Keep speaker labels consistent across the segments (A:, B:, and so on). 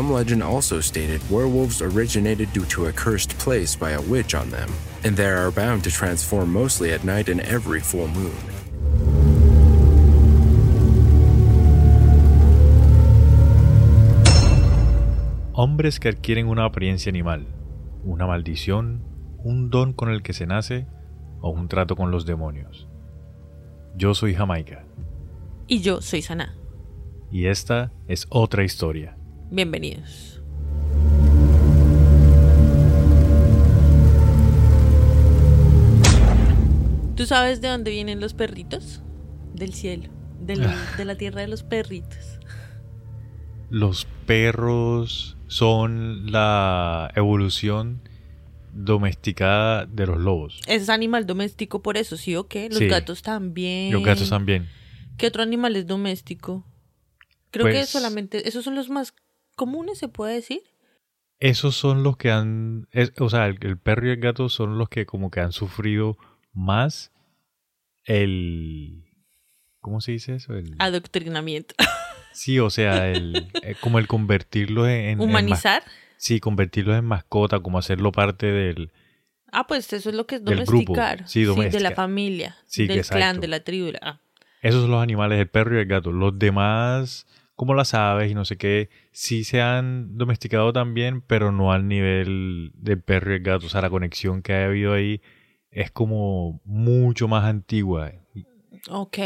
A: Some legend also stated werewolves originated due to a cursed place by a witch on them, and they are bound to transform mostly at night and every full moon.
B: Hombres que adquieren una apariencia animal, una maldición, un don con el que se nace o un trato con los demonios. Yo soy Jamaica
C: Y yo soy Sana.
B: y esta es otra historia.
C: Bienvenidos. ¿Tú sabes de dónde vienen los perritos? Del cielo. del- de la tierra de los perritos.
B: Los perros son la evolución domesticada de los lobos.
C: Es animal doméstico por eso, ¿sí o qué? Los
B: Sí.
C: gatos también.
B: Los gatos también.
C: ¿Qué otro animal es doméstico? Creo que
B: Pues-
C: solamente... Esos son los más comunes, se puede decir.
B: Esos son los que han, es- o sea, el, el perro y el gato son los que como que han sufrido más el, ¿cómo se dice eso? El,
C: Adoctrinamiento.
B: sí, o sea, el, eh, como el convertirlos en,
C: Humanizar.
B: sí, convertirlos en mascota, como hacerlo parte del,
C: Ah, pues eso es lo que es
B: Del grupo.
C: domesticar.
B: Sí,
C: de la familia.
B: Sí,
C: del
B: exacto.
C: clan, de la tribu. ah.
B: esos son los animales, el perro y el gato. Los demás, como las aves y no sé qué, sí se han domesticado también, pero no al nivel del perro y el gato. O sea, la conexión que ha habido ahí es como mucho más antigua.
C: Ok.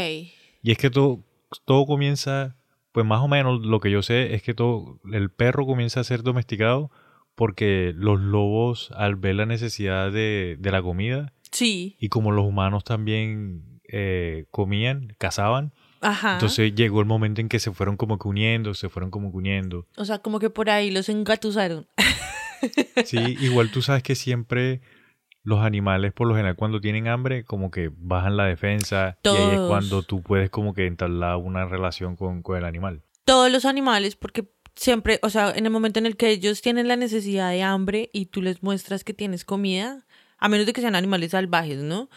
B: Y es que todo, todo comienza, pues más o menos lo que yo sé es que todo, el perro comienza a ser domesticado porque los lobos al ver la necesidad de, de la comida
C: Sí.
B: y como los humanos también eh, comían, cazaban,
C: Ajá.
B: entonces llegó el momento en que se fueron como que uniendo, se fueron como que uniendo.
C: O sea, como que por ahí los engatusaron.
B: Sí, igual tú sabes que siempre los animales por lo general cuando tienen hambre como que bajan la defensa y ahí es
C: Todos.
B: cuando tú puedes como que entablar una relación con, con el animal.
C: Todos los animales, porque siempre, o sea, en el momento en el que ellos tienen la necesidad de hambre y tú les muestras que tienes comida, a menos de que sean animales salvajes, ¿no?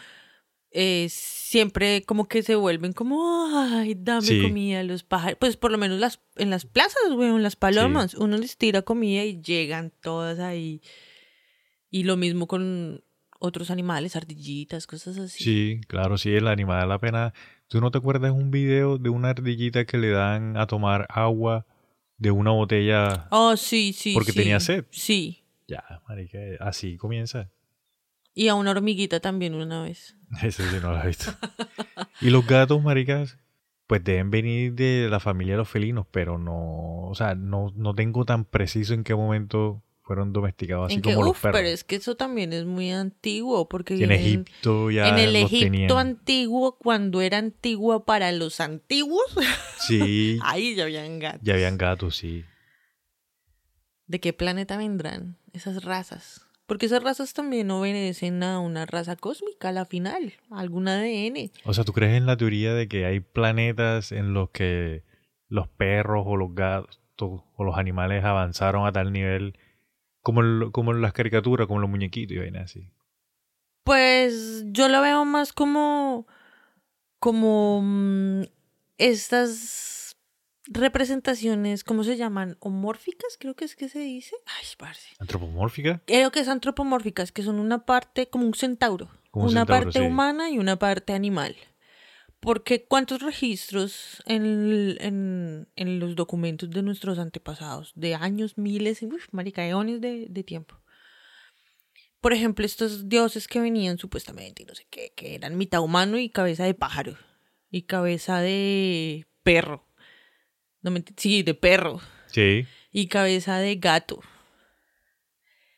C: Eh, siempre como que se vuelven como, ay, dame
B: Sí.
C: comida, los pájaros. Pues por lo menos las, en las plazas, weón, las palomas, uno les tira comida y llegan todas ahí. Y lo mismo con otros animales, ardillitas, cosas así.
B: Sí, claro, sí, el animal da la pena. ¿Tú no te acuerdas un video de una ardillita que le dan a tomar agua de una botella?
C: Oh, sí, sí.
B: Porque
C: sí.
B: tenía sed.
C: Sí.
B: Ya, marica, así comienza.
C: Y a una hormiguita también una vez.
B: Eso sí no lo he visto. y los gatos, maricas, pues deben venir de la familia de los felinos, pero no, o sea, no, no tengo tan preciso en qué momento fueron domesticados así
C: en
B: como los
C: uf,
B: perros.
C: pero es que eso también es muy antiguo, porque
B: en
C: vienen-
B: Egipto ya
C: en el
B: los
C: Egipto
B: tenían.
C: antiguo, cuando era antiguo para los antiguos,
B: Sí,
C: ahí ya habían gatos.
B: ya habían gatos, sí.
C: ¿De qué planeta vendrán esas razas? Porque esas razas también obedecen a una raza cósmica a la final, a algún ADN.
B: O sea, ¿tú crees en la teoría de que hay planetas en los que los perros o los gatos o los animales avanzaron a tal nivel como, en- como las caricaturas, como los muñequitos y vainas así?
C: Pues yo lo veo más como como mm, estas representaciones, ¿cómo se llaman? ¿Homórficas? Creo que es que se dice. Ay, parce.
B: ¿Antropomórfica?
C: Creo que es antropomórficas, que son una parte como un centauro.
B: Como un
C: una
B: centauro,
C: parte
B: sí.
C: humana y una parte animal. Porque ¿cuántos registros en, en, en los documentos de nuestros antepasados? De años, miles, uf, marica, eones de, de tiempo. Por ejemplo, estos dioses que venían supuestamente, y no sé qué, que eran mitad humano y cabeza de pájaro. Y cabeza de perro. No me sí, de perro
B: Sí.
C: y cabeza de gato.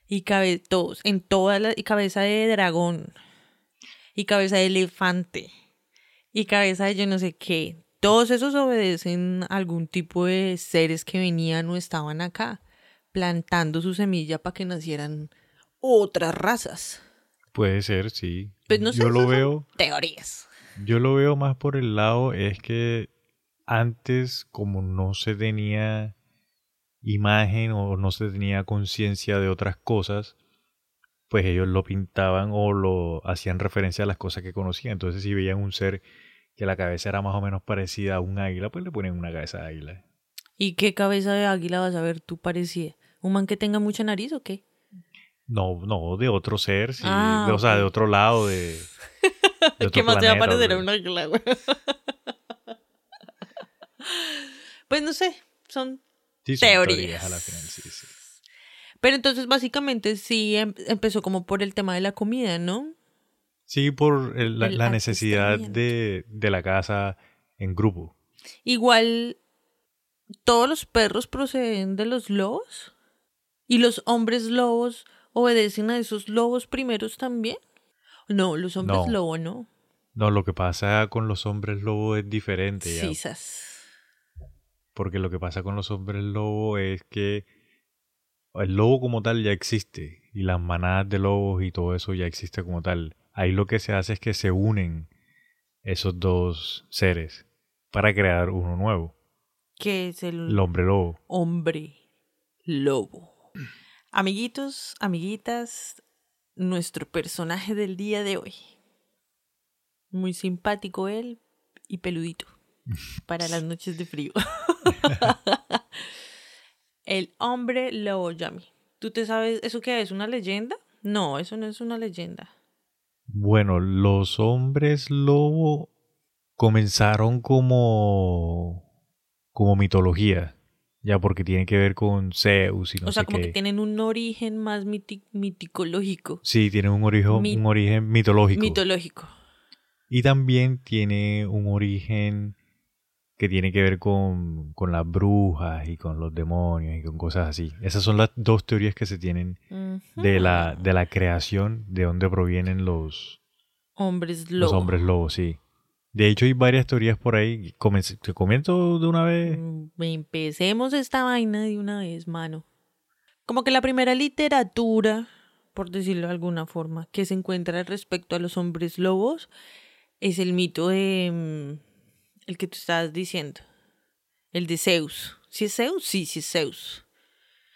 C: Y cabe todos, en todas las, y cabeza de dragón. Y cabeza de elefante. Y cabeza de yo no sé qué. Todos esos obedecen a algún tipo de seres que venían o estaban acá, plantando su semilla para que nacieran otras razas.
B: Puede ser, sí.
C: Pues no sé,
B: yo lo veo,
C: Teorías.
B: yo lo veo más por el lado es que antes como no se tenía imagen o no se tenía conciencia de otras cosas, pues ellos lo pintaban o lo hacían referencia a las cosas que conocían. Entonces si veían un ser que la cabeza era más o menos parecida a un águila, pues le ponen una cabeza de águila.
C: ¿Y qué cabeza de águila vas a ver tú parecida? ¿Un man que tenga mucha nariz o qué?
B: No, no, de otro ser, sí.
C: Ah,
B: de- o sea, de otro lado, de. de otro
C: ¿Qué más te va a parecer a
B: güey.
C: un águila, güey? pues no sé, son...
B: Sí, son
C: teorías.
B: a la final, sí, sí.
C: Pero entonces básicamente sí em- empezó como por el tema de la comida, ¿no?
B: Sí, por el- la,
C: El
B: la necesidad de, de la casa en grupo.
C: Igual todos los perros proceden de los lobos y los hombres lobos obedecen a esos lobos primeros también. No, los hombres
B: No.
C: lobo no.
B: No, lo que pasa con los hombres lobo es diferente. ya. Porque lo que pasa con los hombres lobo es que el lobo como tal ya existe. Y las manadas de lobos y todo eso ya existe como tal. Ahí lo que se hace es que se unen esos dos seres para crear uno nuevo.
C: Que es el
B: El hombre lobo.
C: hombre lobo. Amiguitos, amiguitas, nuestro personaje del día de hoy. Muy simpático él y peludito para las noches de frío. el hombre lobo Yami. ¿Tú te sabes eso qué es? ¿Una leyenda? No, eso no es una leyenda.
B: Bueno, los hombres lobo comenzaron como como mitología, ya porque tiene que ver con Zeus y no
C: o sea,
B: sé
C: como
B: qué.
C: que tienen un origen más miti- miticológico.
B: Sí, tiene un origen,
C: Mi-
B: un origen mitológico.
C: Mitológico.
B: y también tiene un origen que tiene que ver con, con las brujas y con los demonios y con cosas así. Esas son las dos teorías que se tienen de la, de la creación, de dónde provienen los,
C: Hombres
B: los
C: lobo.
B: hombres lobos, sí. De hecho, hay varias teorías por ahí. ¿Te comento de una vez?
C: Mm, Empecemos esta vaina de una vez, mano. Como que la primera literatura, por decirlo de alguna forma, que se encuentra respecto a los hombres lobos es el mito de mm, el que tú estabas diciendo. El de Zeus. ¿Sí es Zeus? Sí, sí es Zeus.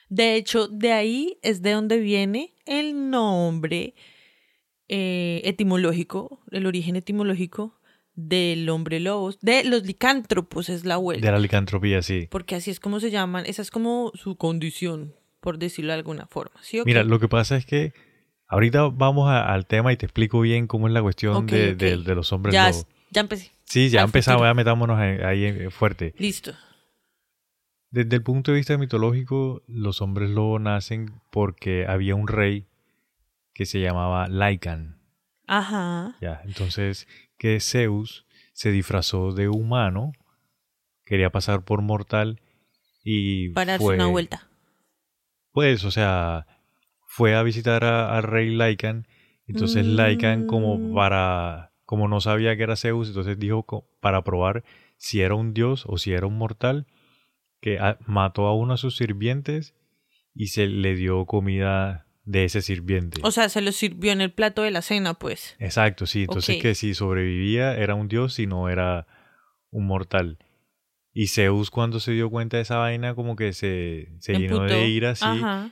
C: De hecho, de ahí es de donde viene el nombre eh, etimológico, el origen etimológico del hombre lobo, de los licántropos es la vuelta.
B: De la licantropía, sí.
C: Porque así es como se llaman, esa es como su condición, por decirlo de alguna forma. ¿Sí o
B: Mira, lo que pasa es que ahorita vamos a- al tema y te explico bien cómo es la cuestión de los hombres
C: ya,
B: lobos.
C: Ya empecé.
B: Sí, ya empezamos,
C: futuro.
B: ya metámonos ahí, eh, fuerte.
C: Listo.
B: Desde el punto de vista mitológico, los hombres lobo nacen porque había un rey que se llamaba Lycan.
C: Ajá.
B: Ya, entonces que Zeus se disfrazó de humano, quería pasar por mortal y
C: Para darse
B: fue,
C: una vuelta.
B: Pues, o sea, fue a visitar al rey Lycan. Entonces
C: Mm.
B: Lycan como para como no sabía que era Zeus, entonces dijo para probar si era un dios o si era un mortal que a- mató a uno de sus sirvientes y se le dio comida de ese sirviente.
C: O sea, se lo sirvió en el plato de la cena, pues.
B: Exacto, sí. Entonces que si sobrevivía era un dios y no era un mortal. Y Zeus cuando se dio cuenta de esa vaina como que se, se llenó de ira así.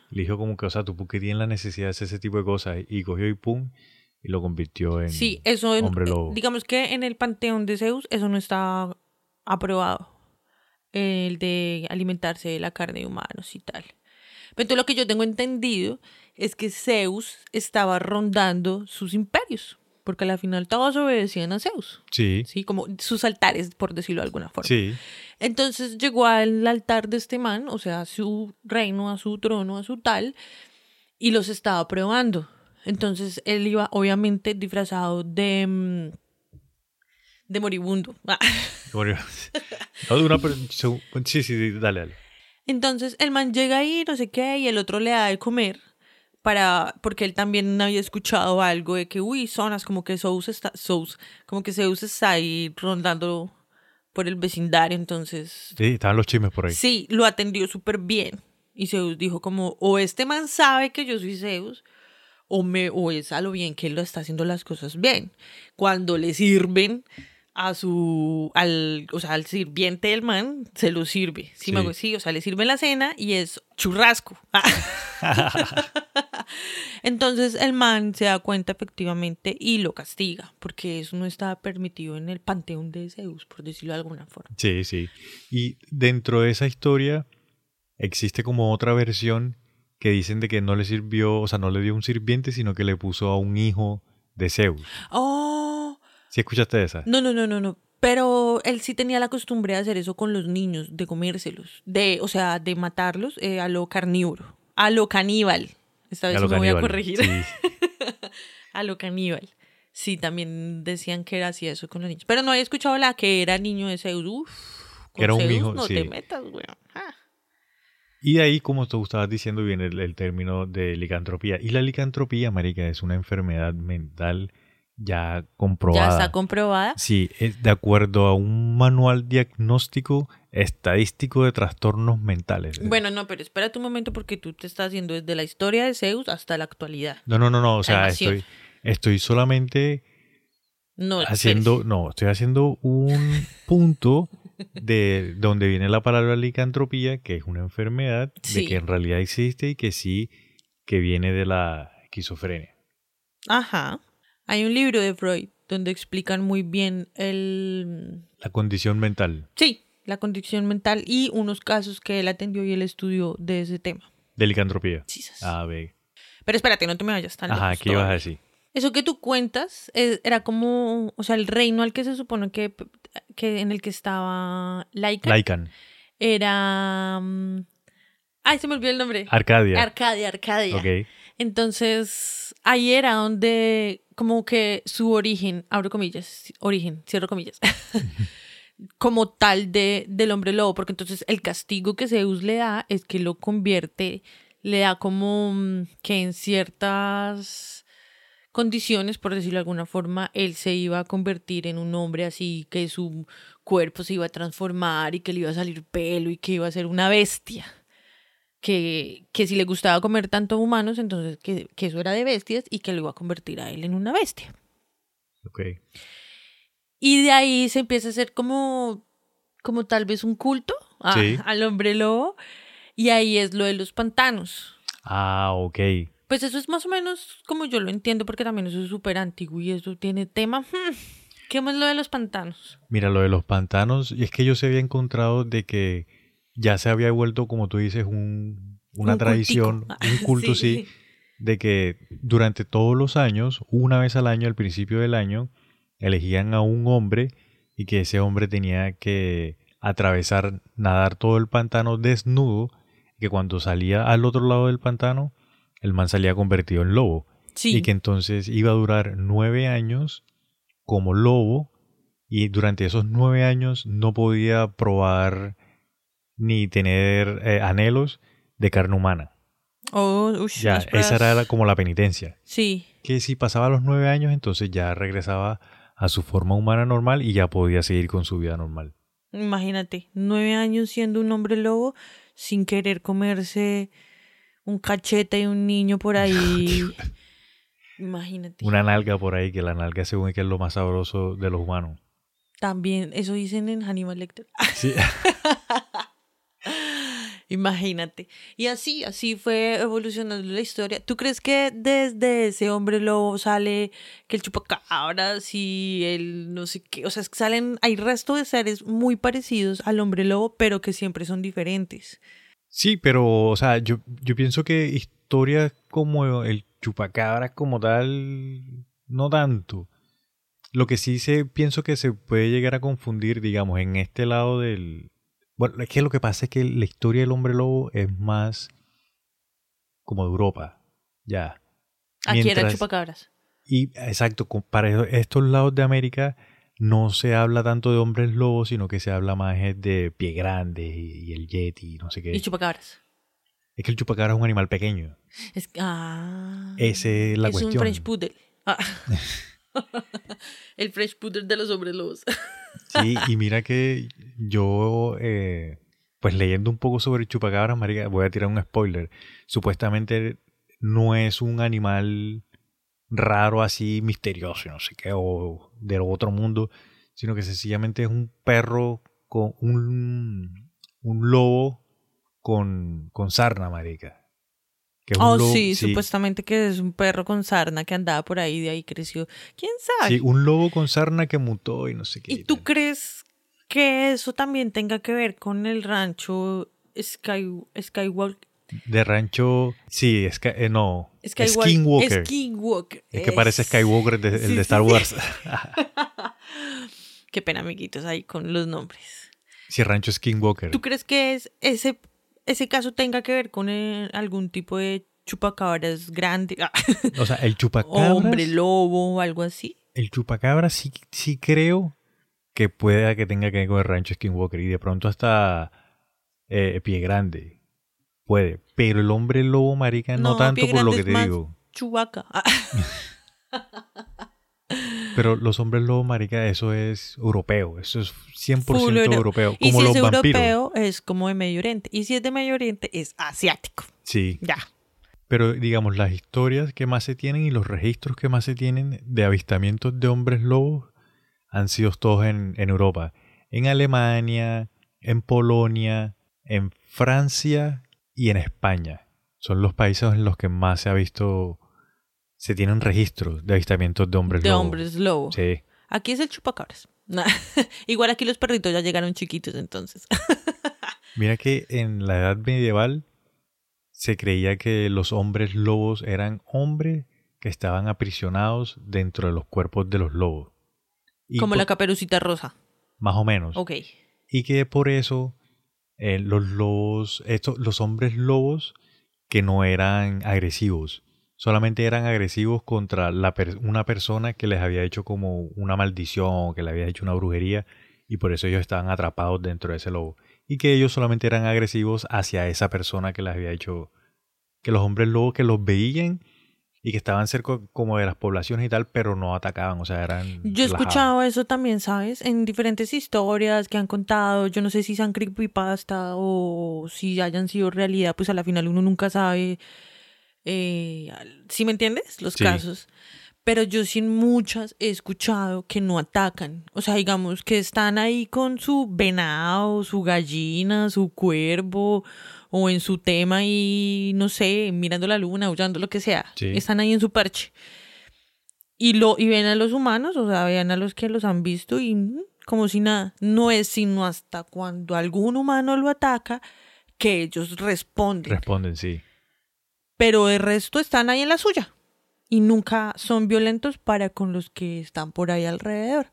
B: Le dijo como que, o sea, tú por qué tienes la necesidad de hacer ese tipo de cosas. Y cogió y pum, y lo convirtió en
C: Sí, eso en-
B: hombre lobo.
C: digamos que en el panteón de Zeus eso no está aprobado. El de alimentarse de la carne de humanos y tal. Pero entonces lo que yo tengo entendido es que Zeus estaba rondando sus imperios, porque al final todos obedecían a Zeus,
B: Sí,
C: sí, como sus altares, por decirlo de alguna forma.
B: sí.
C: Entonces llegó al altar de este man, o sea, a su reino, a su trono, a su tal, y los estaba probando. Entonces él iba obviamente disfrazado de mm, de moribundo.
B: No, de una sí, sí, dale, dale.
C: Entonces el man llega ahí, no sé qué, y el otro le da de comer para porque él también había escuchado algo de que uy, zonas como que Zeus está Zeus, como que Zeus está ahí rondando por el vecindario, entonces
B: Sí, estaban los chismes por ahí.
C: Sí, lo atendió súper bien. Y Zeus dijo como, o este man sabe que yo soy Zeus, o, me, o es a lo bien que él lo está haciendo las cosas bien. Cuando le sirven a su, al, o sea, al sirviente del man, se lo sirve. Sí, me
B: Sí.
C: hago- sí, o sea, le sirve la cena y es churrasco. Entonces el man se da cuenta efectivamente y lo castiga, porque eso no estaba permitido en el panteón de Zeus, por decirlo de alguna forma.
B: Sí, sí. Y dentro de esa historia existe como otra versión que dicen de que no le sirvió, o sea, no le dio un sirviente, sino que le puso a un hijo de Zeus.
C: Oh,
B: ¿Sí escuchaste esa?
C: no, no, no, no, no. Pero él sí tenía la costumbre de hacer eso con los niños, de comérselos, de, o sea, de matarlos eh, a lo carnívoro, a lo caníbal. Esta vez
B: A lo
C: me voy a corregir.
B: Sí.
C: a lo caníbal. Sí, también decían que era así eso con los niños. Pero no había escuchado la que era niño de Zeus. Uf, con
B: era un
C: Zeus
B: hijo,
C: no
B: sí.
C: te metas, weón. Ah.
B: Y de ahí, como tú estabas diciendo, viene el, el término de licantropía. Y la licantropía, marica, es una enfermedad mental ya
C: Ya
B: comprobada.
C: está comprobada.
B: Sí, es de acuerdo a un manual diagnóstico estadístico de trastornos mentales.
C: Bueno, no, pero espérate un momento porque tú te estás haciendo desde la historia de Zeus hasta la actualidad.
B: No, no, no, no. O sea, estoy, estoy solamente
C: No,
B: haciendo, no, estoy haciendo un punto de donde viene la palabra licantropía, que es una enfermedad
C: Sí.
B: de que en realidad existe y que sí, que viene de la esquizofrenia.
C: Ajá. Hay un libro de Freud donde explican muy bien el...
B: La condición mental
C: Sí, la condición mental y unos casos que él atendió y él estudió de ese tema.
B: de licantropía.
C: Sí, sas.
B: A ver.
C: Pero espérate, no te me vayas tan
B: Ajá, ¿qué ibas a decir?
C: Eso que tú cuentas eh, era como, o sea, el reino al que se supone que, que en el que estaba
B: Lycan.
C: era... mm, Ay, se me olvidó el nombre.
B: Arcadia.
C: Arcadia, Arcadia.
B: ok.
C: Entonces, ahí era donde como que su origen, abro comillas, origen, cierro comillas, como tal de, del hombre lobo, porque entonces el castigo que Zeus le da es que lo convierte, le da como mm, que en ciertas condiciones, por decirlo de alguna forma, él se iba a convertir en un hombre así, que su cuerpo se iba a transformar y que le iba a salir pelo y que iba a ser una bestia que, que si le gustaba comer tanto humanos, entonces que, que eso era de bestias y que lo iba a convertir a él en una bestia.
B: Ok.
C: Y de ahí se empieza a hacer como, como tal vez un culto a-
B: Sí.
C: al hombre lobo. Y ahí es lo de los pantanos.
B: Ah, ok.
C: Pues eso es más o menos como yo lo entiendo, porque también eso es súper antiguo y eso tiene tema. ¿Qué más lo de los pantanos?
B: Mira, lo de los pantanos, y es que yo se había encontrado de que ya se había vuelto, como tú dices, un, una
C: Un
B: tradición,
C: cultico.
B: un culto, sí. de que durante todos los años, una vez al año, al principio del año, elegían a un hombre y que ese hombre tenía que atravesar, nadar todo el pantano desnudo, que cuando salía al otro lado del pantano, el man salía convertido en lobo.
C: Sí.
B: Y que entonces iba a durar nueve años como lobo y durante esos nueve años no podía probar ni tener eh, anhelos de carne humana.
C: Oh, ush,
B: Ya, esa era la- como la penitencia.
C: Sí.
B: Que si pasaba los nueve años, entonces ya regresaba a su forma humana normal y ya podía seguir con su vida normal.
C: Imagínate, nueve años siendo un hombre lobo sin querer comerse un cachete y un niño por ahí. Imagínate.
B: Una nalga por ahí, que la nalga según es que es lo más sabroso de los humanos.
C: También, eso dicen en Hannibal Lecter.
B: Sí.
C: Imagínate. Y así, así fue evolucionando la historia. ¿Tú crees que desde ese hombre lobo sale que el chupacabras y el no sé qué? O sea, es que salen, hay resto de seres muy parecidos al hombre lobo, pero que siempre son diferentes.
B: Sí, pero, o sea, yo, yo pienso que historias como el chupacabra como tal, no tanto. Lo que sí se, pienso que se puede llegar a confundir, digamos, en este lado del... Bueno, es que lo que pasa es que la historia del hombre lobo es más como de Europa, ya.
C: Aquí
B: Mientras-
C: chupacabras.
B: Y exacto, para estos lados de América no se habla tanto de hombres lobos, sino que se habla más es de pie grande y, y el yeti, no sé qué.
C: Y chupacabras.
B: Es que el chupacabra es un animal pequeño.
C: Es, ah,
B: Esa es la
C: es
B: cuestión.
C: un French Poodle. Ah. el French Poodle de los hombres lobos.
B: Sí, y mira que yo, eh, pues leyendo un poco sobre chupacabras, marica, voy a tirar un spoiler. Supuestamente no es un animal raro así, misterioso, no sé qué, o del otro mundo, sino que sencillamente es un perro con un, un lobo con, con sarna, marica. Que es un
C: Oh, sí, supuestamente que es un perro con sarna que andaba por ahí, de ahí creció. ¿Quién sabe?
B: Sí, un lobo con sarna que mutó y no sé qué.
C: ¿Y tú crees que eso también tenga que ver con el rancho Sky, Skywalk,
B: De rancho. Sí, es que. eh, no.
C: Skywalk-
B: Skinwalker.
C: Skinwalker.
B: Es que parece Skywalker de- el de Star
C: sí.
B: Wars.
C: Qué pena, amiguitos, ahí con los nombres.
B: sí, rancho Skinwalker.
C: ¿Tú crees que es ese, ese caso tenga que ver con eh, algún tipo de chupacabras grande?
B: O sea, el chupacabras.
C: hombre lobo o algo así.
B: El chupacabra sí, sí creo que pueda que tenga que ver con el rancho Skinwalker y de pronto hasta eh, Pie Grande. Puede. Pero el hombre lobo, marica, no,
C: No,
B: tanto
C: Pie
B: por lo que te
C: más-
B: digo.
C: Chubaca.
B: Pero los hombres lobo, marica, eso es europeo. Eso es 100%
C: Full euro-
B: europeo.
C: y
B: Como
C: si
B: los
C: es
B: vampiros.
C: europeo, es como de Medio Oriente. Y si es de Medio Oriente, es asiático.
B: Sí.
C: Ya.
B: Pero digamos, las historias que más se tienen y los registros que más se tienen de avistamientos de hombres lobos han sido todos en, en Europa. En Alemania, en Polonia, en Francia y en España. Son los países en los que más se ha visto, se tienen registros de avistamientos de hombres
C: De
B: lobos.
C: hombres lobo.
B: Sí.
C: Aquí es el chupacabras. Nah. Igual aquí los perritos ya llegaron chiquitos, entonces.
B: Mira que en la edad medieval se creía que los hombres lobos eran hombres que estaban aprisionados dentro de los cuerpos de los lobos. Y
C: como
B: por-
C: la caperucita rosa.
B: más o menos.
C: Ok.
B: Y que por eso eh, los lobos, estos, los hombres lobos que no eran agresivos, solamente eran agresivos contra una persona que les había hecho como una maldición o que le había hecho una brujería y por eso ellos estaban atrapados dentro de ese lobo. Y que ellos solamente eran agresivos hacia esa persona que les había hecho, que los hombres lobos que los veían y que estaban cerca como de las poblaciones y tal, pero no atacaban, o sea, eran...
C: Yo he escuchado eso también, ¿sabes? En diferentes historias que han contado. Yo no sé si sean creepypasta o si hayan sido realidad, pues a la final uno nunca sabe. Eh, ¿Sí me entiendes? Los
B: Sí.
C: casos. Pero yo sí en muchas he escuchado que no atacan. O sea, digamos que están ahí con su venado, su gallina, su cuervo, o en su tema y no sé, mirando la luna, aullando, lo que sea.
B: Sí.
C: Están ahí en su parche. Y, lo, y ven a los humanos, o sea, ven a los que los han visto y mm, como si nada. No es sino hasta cuando algún humano lo ataca que ellos responden.
B: Responden, sí.
C: pero el resto están ahí en la suya. Y nunca son violentos para con los que están por ahí alrededor.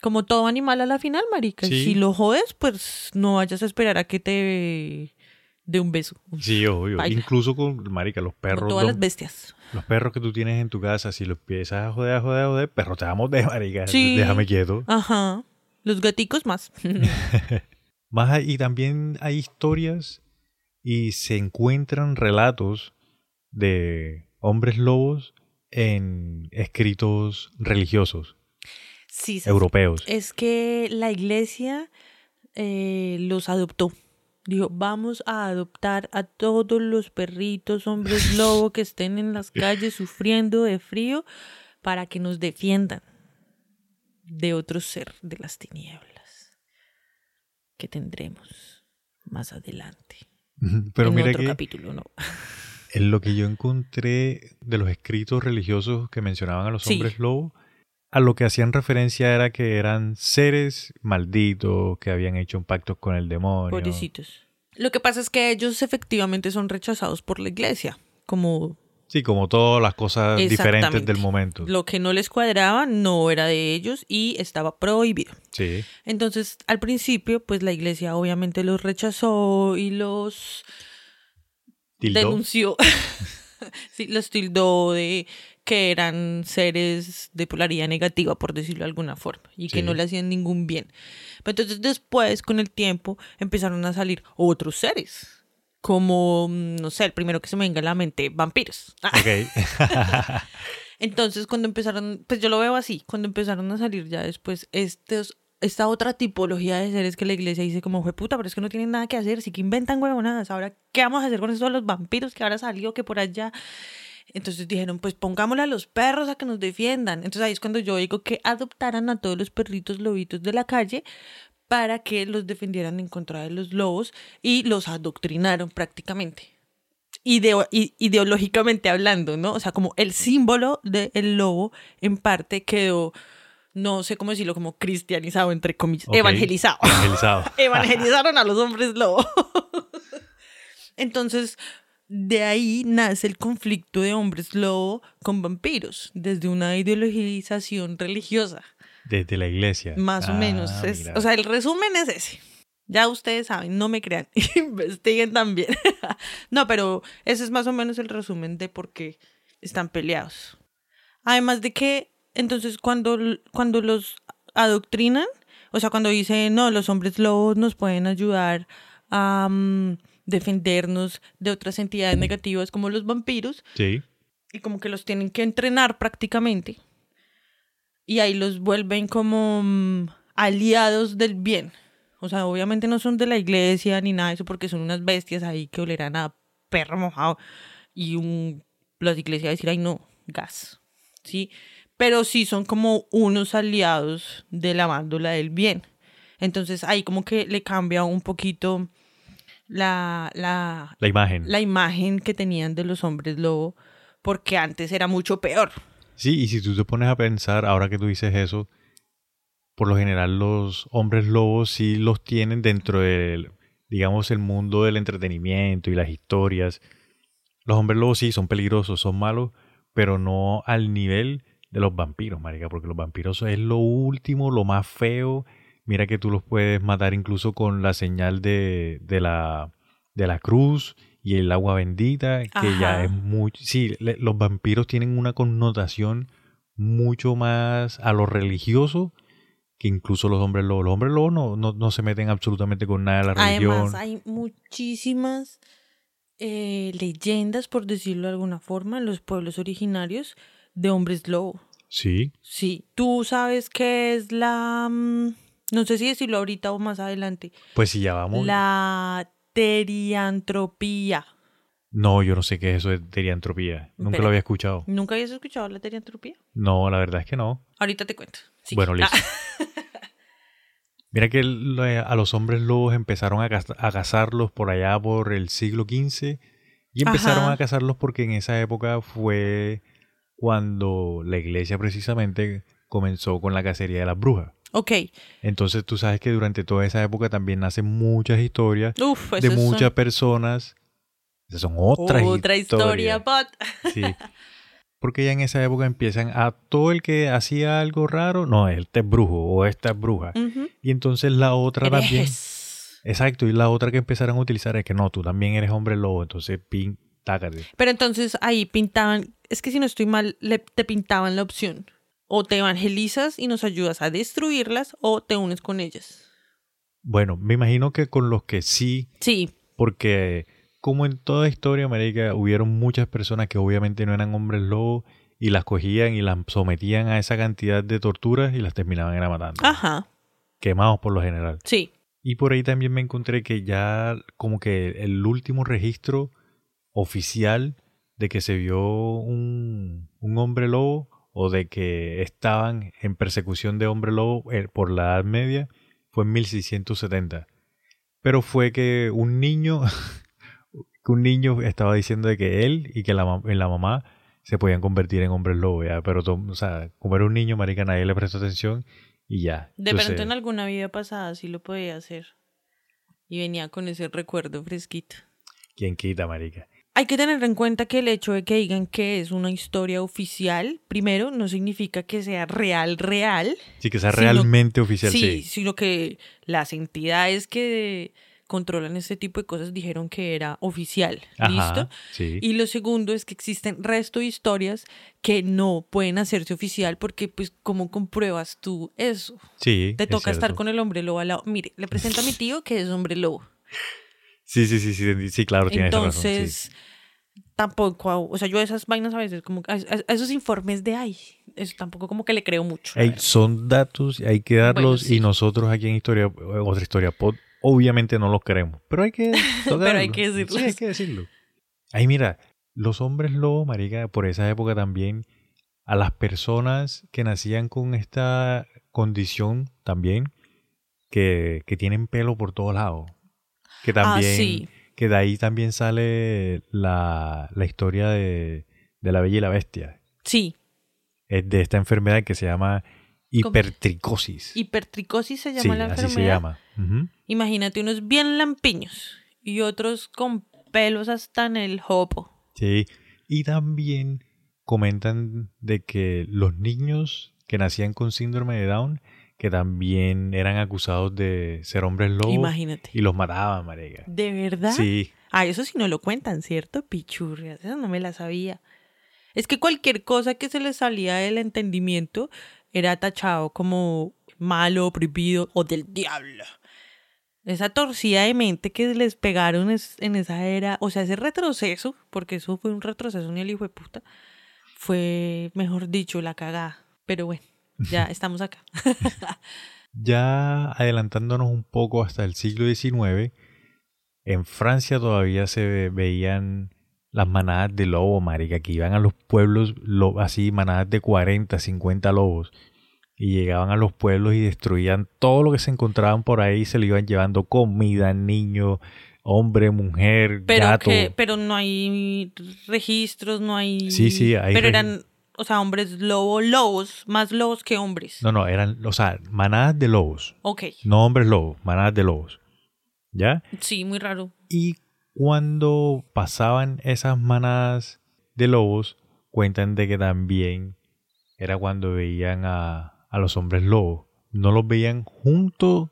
C: Como todo animal a la final, marica.
B: Sí.
C: Si lo jodes, pues no vayas a esperar a que te dé un beso.
B: Sí, obvio.
C: Baila.
B: Incluso con, marica, los perros,
C: todas las bestias.
B: los perros que tú tienes en tu casa, si los empiezas a joder, a joder, a joder, perro, te damos de marica.
C: Sí.
B: Déjame quieto.
C: Ajá. Los gaticos más.
B: Más y también hay historias y se encuentran relatos de hombres lobos en escritos religiosos
C: sí,
B: europeos.
C: Es que la iglesia eh, los adoptó. Dijo, vamos a adoptar a todos los perritos, hombres lobo que estén en las calles sufriendo de frío para que nos defiendan de otro ser de las tinieblas que tendremos más adelante.
B: Pero
C: en
B: mira
C: otro
B: que
C: capítulo, ¿no?
B: en lo que yo encontré de los escritos religiosos que mencionaban a los
C: Sí.
B: hombres lobo, a lo que hacían referencia era que eran seres malditos, que habían hecho un pacto con el demonio.
C: Pobrecitos. Lo que pasa es que ellos efectivamente son rechazados por la iglesia, como
B: Sí, como todas las cosas diferentes del momento.
C: lo que no les cuadraba no era de ellos y estaba prohibido.
B: Sí.
C: Entonces, al principio, pues la iglesia obviamente los rechazó y los
B: Tildó.
C: denunció. sí, los tildó de que eran seres de polaridad negativa, por decirlo de alguna forma, y que no le hacían ningún bien. Pero entonces después, con el tiempo, empezaron a salir otros seres. Como, mm, no sé, el primero que se me venga a la mente, vampiros.
B: Ok.
C: Entonces, cuando empezaron, pues yo lo veo así, cuando empezaron a salir ya después estos, esta otra tipología de seres que la iglesia dice como, fue puta, pero es que no tienen nada que hacer, sí que inventan huevonadas, ahora, ¿qué vamos a hacer con esto de los vampiros que ahora salió, que por allá? Entonces dijeron, pues pongámosle a los perros a que nos defiendan. Entonces ahí es cuando yo digo que adoptaran a todos los perritos lobitos de la calle para que los defendieran en contra de los lobos y los adoctrinaron prácticamente. ideo- ideológicamente hablando, ¿no? O sea, como el símbolo del lobo en parte quedó, no sé cómo decirlo, como cristianizado, entre comillas,
B: Ok.
C: evangelizado.
B: Evangelizado.
C: Evangelizaron a los hombres lobo. Entonces, de ahí nace el conflicto de hombres lobo con vampiros, desde una ideologización religiosa,
B: Desde la iglesia.
C: más o
B: Ah,
C: menos. Es-
B: mira.
C: o sea, el resumen es ese. Ya ustedes saben, no me crean, investiguen también. no, pero ese es más o menos el resumen de por qué están peleados. Además de que, entonces, cuando, cuando los adoctrinan, o sea, cuando dicen, no, los hombres lobos nos pueden ayudar a mm, defendernos de otras entidades negativas como los vampiros,
B: Sí.
C: y como que los tienen que entrenar prácticamente. Y ahí los vuelven como mm, aliados del bien. O sea, obviamente no son de la iglesia ni nada de eso porque son unas bestias ahí que olerán a perro mojado. Y un, las iglesias decir, ay no, gas. ¿Sí? Pero sí son como unos aliados de la bándola del bien. Entonces ahí como que le cambia un poquito la, la,
B: La imagen.
C: la imagen que tenían de los hombres lobo, porque antes era mucho peor.
B: Sí, y si tú te pones a pensar, ahora que tú dices eso, por lo general los hombres lobos sí los tienen dentro del, digamos, el mundo del entretenimiento y las historias. Los hombres lobos sí son peligrosos, son malos, pero no al nivel de los vampiros, marica, porque los vampiros es lo último, lo más feo. Mira que tú los puedes matar incluso con la señal de, de la, de la cruz y el agua bendita, que ya es mucho... Sí, le- los vampiros tienen una connotación mucho más a lo religioso que incluso los hombres lobos. Los hombres lobos no, no, no se meten absolutamente con nada de la religión.
C: Además, hay muchísimas eh, leyendas, por decirlo de alguna forma, en los pueblos originarios de hombres lobo.
B: Sí,
C: Sí, tú sabes qué es la... mm, No sé si decirlo ahorita o más adelante.
B: pues si ya vamos...
C: La teriantropía.
B: No, yo no sé qué es eso de teriantropía. Nunca lo había escuchado.
C: ¿Nunca habías escuchado la teriantropía?
B: No, la verdad es que no.
C: Ahorita te cuento. Sí.
B: Bueno, listo.
C: Ah,
B: Mira que el- a los hombres lobos empezaron a, caz- a cazarlos por allá por el siglo XV y empezaron
C: Ajá.
B: a cazarlos porque en esa época fue cuando la iglesia precisamente comenzó con la cacería de las brujas.
C: Ok.
B: Entonces tú sabes que durante toda esa época también nacen muchas historias
C: Uf,
B: de
C: esos son
B: muchas personas. Esas son otras
C: Otra historia, but...
B: Sí. Porque ya en esa época empiezan a todo el que hacía algo raro, no, este es brujo o esta es bruja.
C: Ujú.
B: Y entonces la otra también.
C: Herejes.
B: Exacto, y la otra que empezaron a utilizar es que no, tú también eres hombre lobo, entonces pin, tácate.
C: Pero entonces ahí pintaban, es que si no estoy mal, le- te pintaban la opción. O te evangelizas y nos ayudas a destruirlas o te unes con ellas.
B: Bueno, me imagino que con los que sí,
C: Sí,
B: porque como en toda historia, marica, hubieron muchas personas que obviamente no eran hombres lobo y las cogían y las sometían a esa cantidad de torturas y las terminaban era matando.
C: ajá,
B: Quemados por lo general.
C: sí.
B: Y por ahí también me encontré que ya como que el último registro oficial de que se vio un, un hombre lobo o de que estaban en persecución de hombre lobo eh, por la Edad Media fue en 1670. Pero fue que un niño, que un niño estaba diciendo de que él y que la, la mamá se podían convertir en hombres lobo, ya. Pero, o sea, como era un niño, marica, nadie le prestó atención y ya.
C: De
B: Entonces,
C: pronto en alguna vida pasada sí lo podía hacer. Y venía con ese recuerdo fresquito.
B: ¿Quién quita, marica?
C: Hay que tener en cuenta que el hecho de que digan que es una historia oficial, primero, no significa que sea real, real.
B: Sí, que sea
C: Sino-
B: realmente oficial,
C: sí,
B: sí.
C: sino que las entidades que controlan este tipo de cosas dijeron que era oficial.
B: Ajá,
C: ¿Listo?
B: Sí.
C: Y lo segundo es que existen resto de historias que no pueden hacerse oficial porque, pues, ¿cómo compruebas tú eso?
B: sí,
C: Te
B: es
C: toca estar con el hombre lobo al lado. Mire, le presento a mi tío que es hombre lobo.
B: Sí, sí, sí, sí, sí, claro, tienes razón.
C: Entonces, tampoco, o sea, yo esas vainas a veces, como a, esos informes de ay, eso tampoco como que le creo mucho.
B: Son datos, hay que darlos
C: sí.
B: y nosotros aquí en Historia, otra historia pod, obviamente no los queremos, pero hay que
C: Pero hay que decirlos.
B: Sí, hay que decirlo. Ahí mira, los hombres lobo, marica, por esa época también, a las personas que nacían con esta condición también, que, que tienen pelo por todos lados, que también,
C: ah, sí.
B: Que de ahí también sale la, la historia de, de la Bella y la Bestia.
C: Sí.
B: Es de esta enfermedad que se llama hipertricosis.
C: Hipertricosis se llama
B: sí,
C: la
B: así
C: enfermedad.
B: se llama.
C: Imagínate unos bien lampiños y otros con pelos hasta en el jopo.
B: Sí. Y también comentan de que los niños que nacían con síndrome de Down, que también eran acusados de ser hombres lobos
C: Imagínate.
B: y los mataban, marica.
C: ¿De verdad?
B: Sí,
C: Ah, eso sí no lo cuentan, ¿cierto? Pichurrias, eso no me la sabía. Es que cualquier cosa que se les salía del entendimiento era tachado como malo, prohibido o del diablo. Esa torcida de mente que les pegaron es- en esa era, o sea, ese retroceso, porque eso fue un retroceso ni el hijo de puta, fue, mejor dicho, la cagada. Pero bueno, ya estamos acá.
B: Ya adelantándonos un poco hasta el siglo XIX, en Francia todavía se ve- veían las manadas de lobo, marica, que iban a los pueblos, lo- así, manadas de 40, 50 lobos, y llegaban a los pueblos y destruían todo lo que se encontraban por ahí, se lo iban llevando comida, niño, hombre, mujer,
C: Pero
B: gato.
C: que, pero no hay registros, no hay.
B: Sí, sí, hay
C: Pero eran, o sea, hombres lobo, lobos, más lobos que hombres.
B: No, no, eran, o sea, manadas de lobos,
C: Ok,
B: no hombres lobos, manadas de lobos. ¿Ya?
C: sí, muy raro.
B: Y cuando pasaban esas manadas de lobos, cuentan de que también era cuando veían a, a los hombres lobos. No los veían junto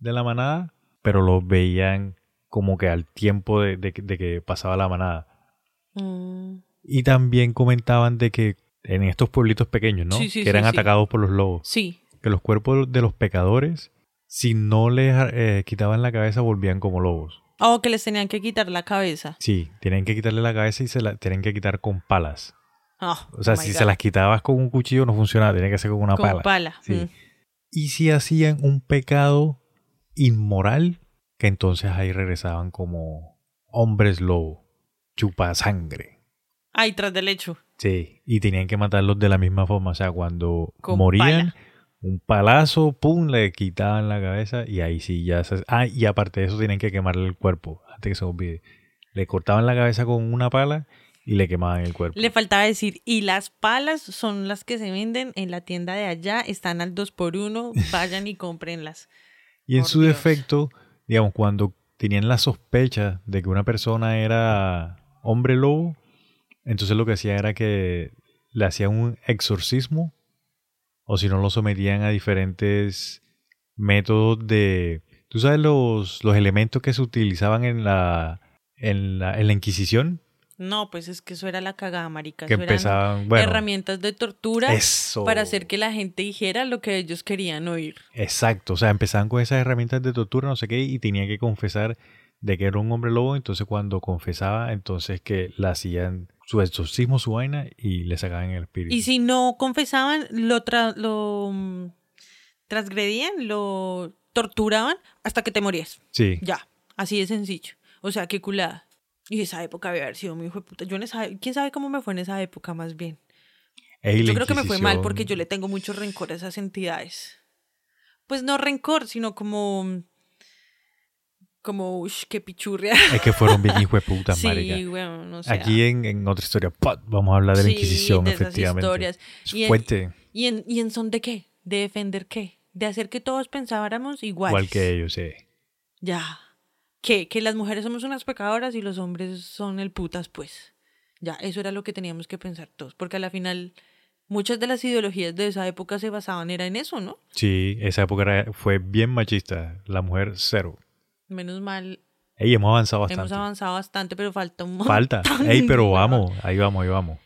B: de la manada, pero los veían como que al tiempo de, de que- de que pasaba la manada.
C: Mm,
B: Y también comentaban de que en estos pueblitos pequeños, ¿no?
C: Sí, sí,
B: que eran
C: sí,
B: atacados por los lobos.
C: sí,
B: Que los cuerpos de los pecadores, si no les eh, quitaban la cabeza, volvían como lobos.
C: o que les tenían que quitar la cabeza.
B: Sí, tienen que quitarle la cabeza y se la tienen que quitar con palas.
C: Ah,
B: O sea,
C: oh
B: si
C: God.
B: se las quitabas con un cuchillo no funcionaba, tiene que ser con una
C: Con
B: pala.
C: pala.
B: Sí.
C: mm.
B: Y si hacían un pecado inmoral, que entonces ahí regresaban como hombres lobo, chupa sangre.
C: Ay, tras del hecho.
B: Sí, y tenían que matarlos de la misma forma. O sea, cuando
C: Con
B: morían,
C: pala.
B: un palazo, pum, le quitaban la cabeza y ahí sí ya se... Ah, y aparte de eso tienen que quemarle el cuerpo, antes que se olvide. Le cortaban la cabeza con una pala y le quemaban el cuerpo.
C: Le faltaba decir, y las palas son las que se venden en la tienda de allá, están al 2 por 1 vayan y cómprenlas.
B: Y en
C: Por
B: su
C: Dios.
B: defecto, digamos, cuando tenían la sospecha de que una persona era hombre lobo, entonces lo que hacían era que le hacían un exorcismo o si no lo sometían a diferentes métodos de... ¿Tú sabes los, los elementos que se utilizaban en la, en la, en la Inquisición?
C: No, pues es que eso era la cagada, marica.
B: Que
C: eso eran
B: empezaban... Bueno,
C: herramientas de tortura
B: eso.
C: para hacer que la gente dijera lo que ellos querían oír.
B: Exacto, o sea, empezaban con esas herramientas de tortura, no sé qué, y tenía que confesar de que era un hombre lobo, entonces cuando confesaba, entonces que le hacían su exorcismo, su vaina, y le sacaban el espíritu.
C: Y si no confesaban, lo, tra- lo mm, transgredían, lo torturaban hasta que te morías.
B: Sí,
C: Ya, así de sencillo. O sea, qué culada. Y esa época debe haber sido muy hijo de puta. Yo en esa, ¿Quién sabe cómo me fue en esa época más bien?
B: Ey, la
C: Yo creo que me fue mal porque yo le tengo mucho rencor a esas entidades. Pues no rencor, sino como... Como, ush, qué pichurria.
B: Es que fueron bien hijo de puta,
C: sí, bueno, no sé.
B: Aquí en, en otra historia, vamos a hablar de la
C: Sí,
B: Inquisición,
C: de
B: efectivamente.
C: historias.
B: Es
C: Y en- ¿Y en, ¿Y en son de qué? ¿De defender qué? ¿De hacer que todos pensáramos igual?
B: igual que ellos, sí.
C: Ya. ¿Qué? Que las mujeres somos unas pecadoras y los hombres son el putas, pues. Ya, eso era lo que teníamos que pensar todos. Porque a la final, muchas de las ideologías de esa época se basaban era en eso, ¿no?
B: Sí, esa época era- fue bien machista, la mujer cero.
C: Menos mal,
B: Ey, hemos avanzado bastante.
C: hemos avanzado bastante, pero falta un montón.
B: Falta. Ey, pero vamos, ahí vamos, ahí vamos.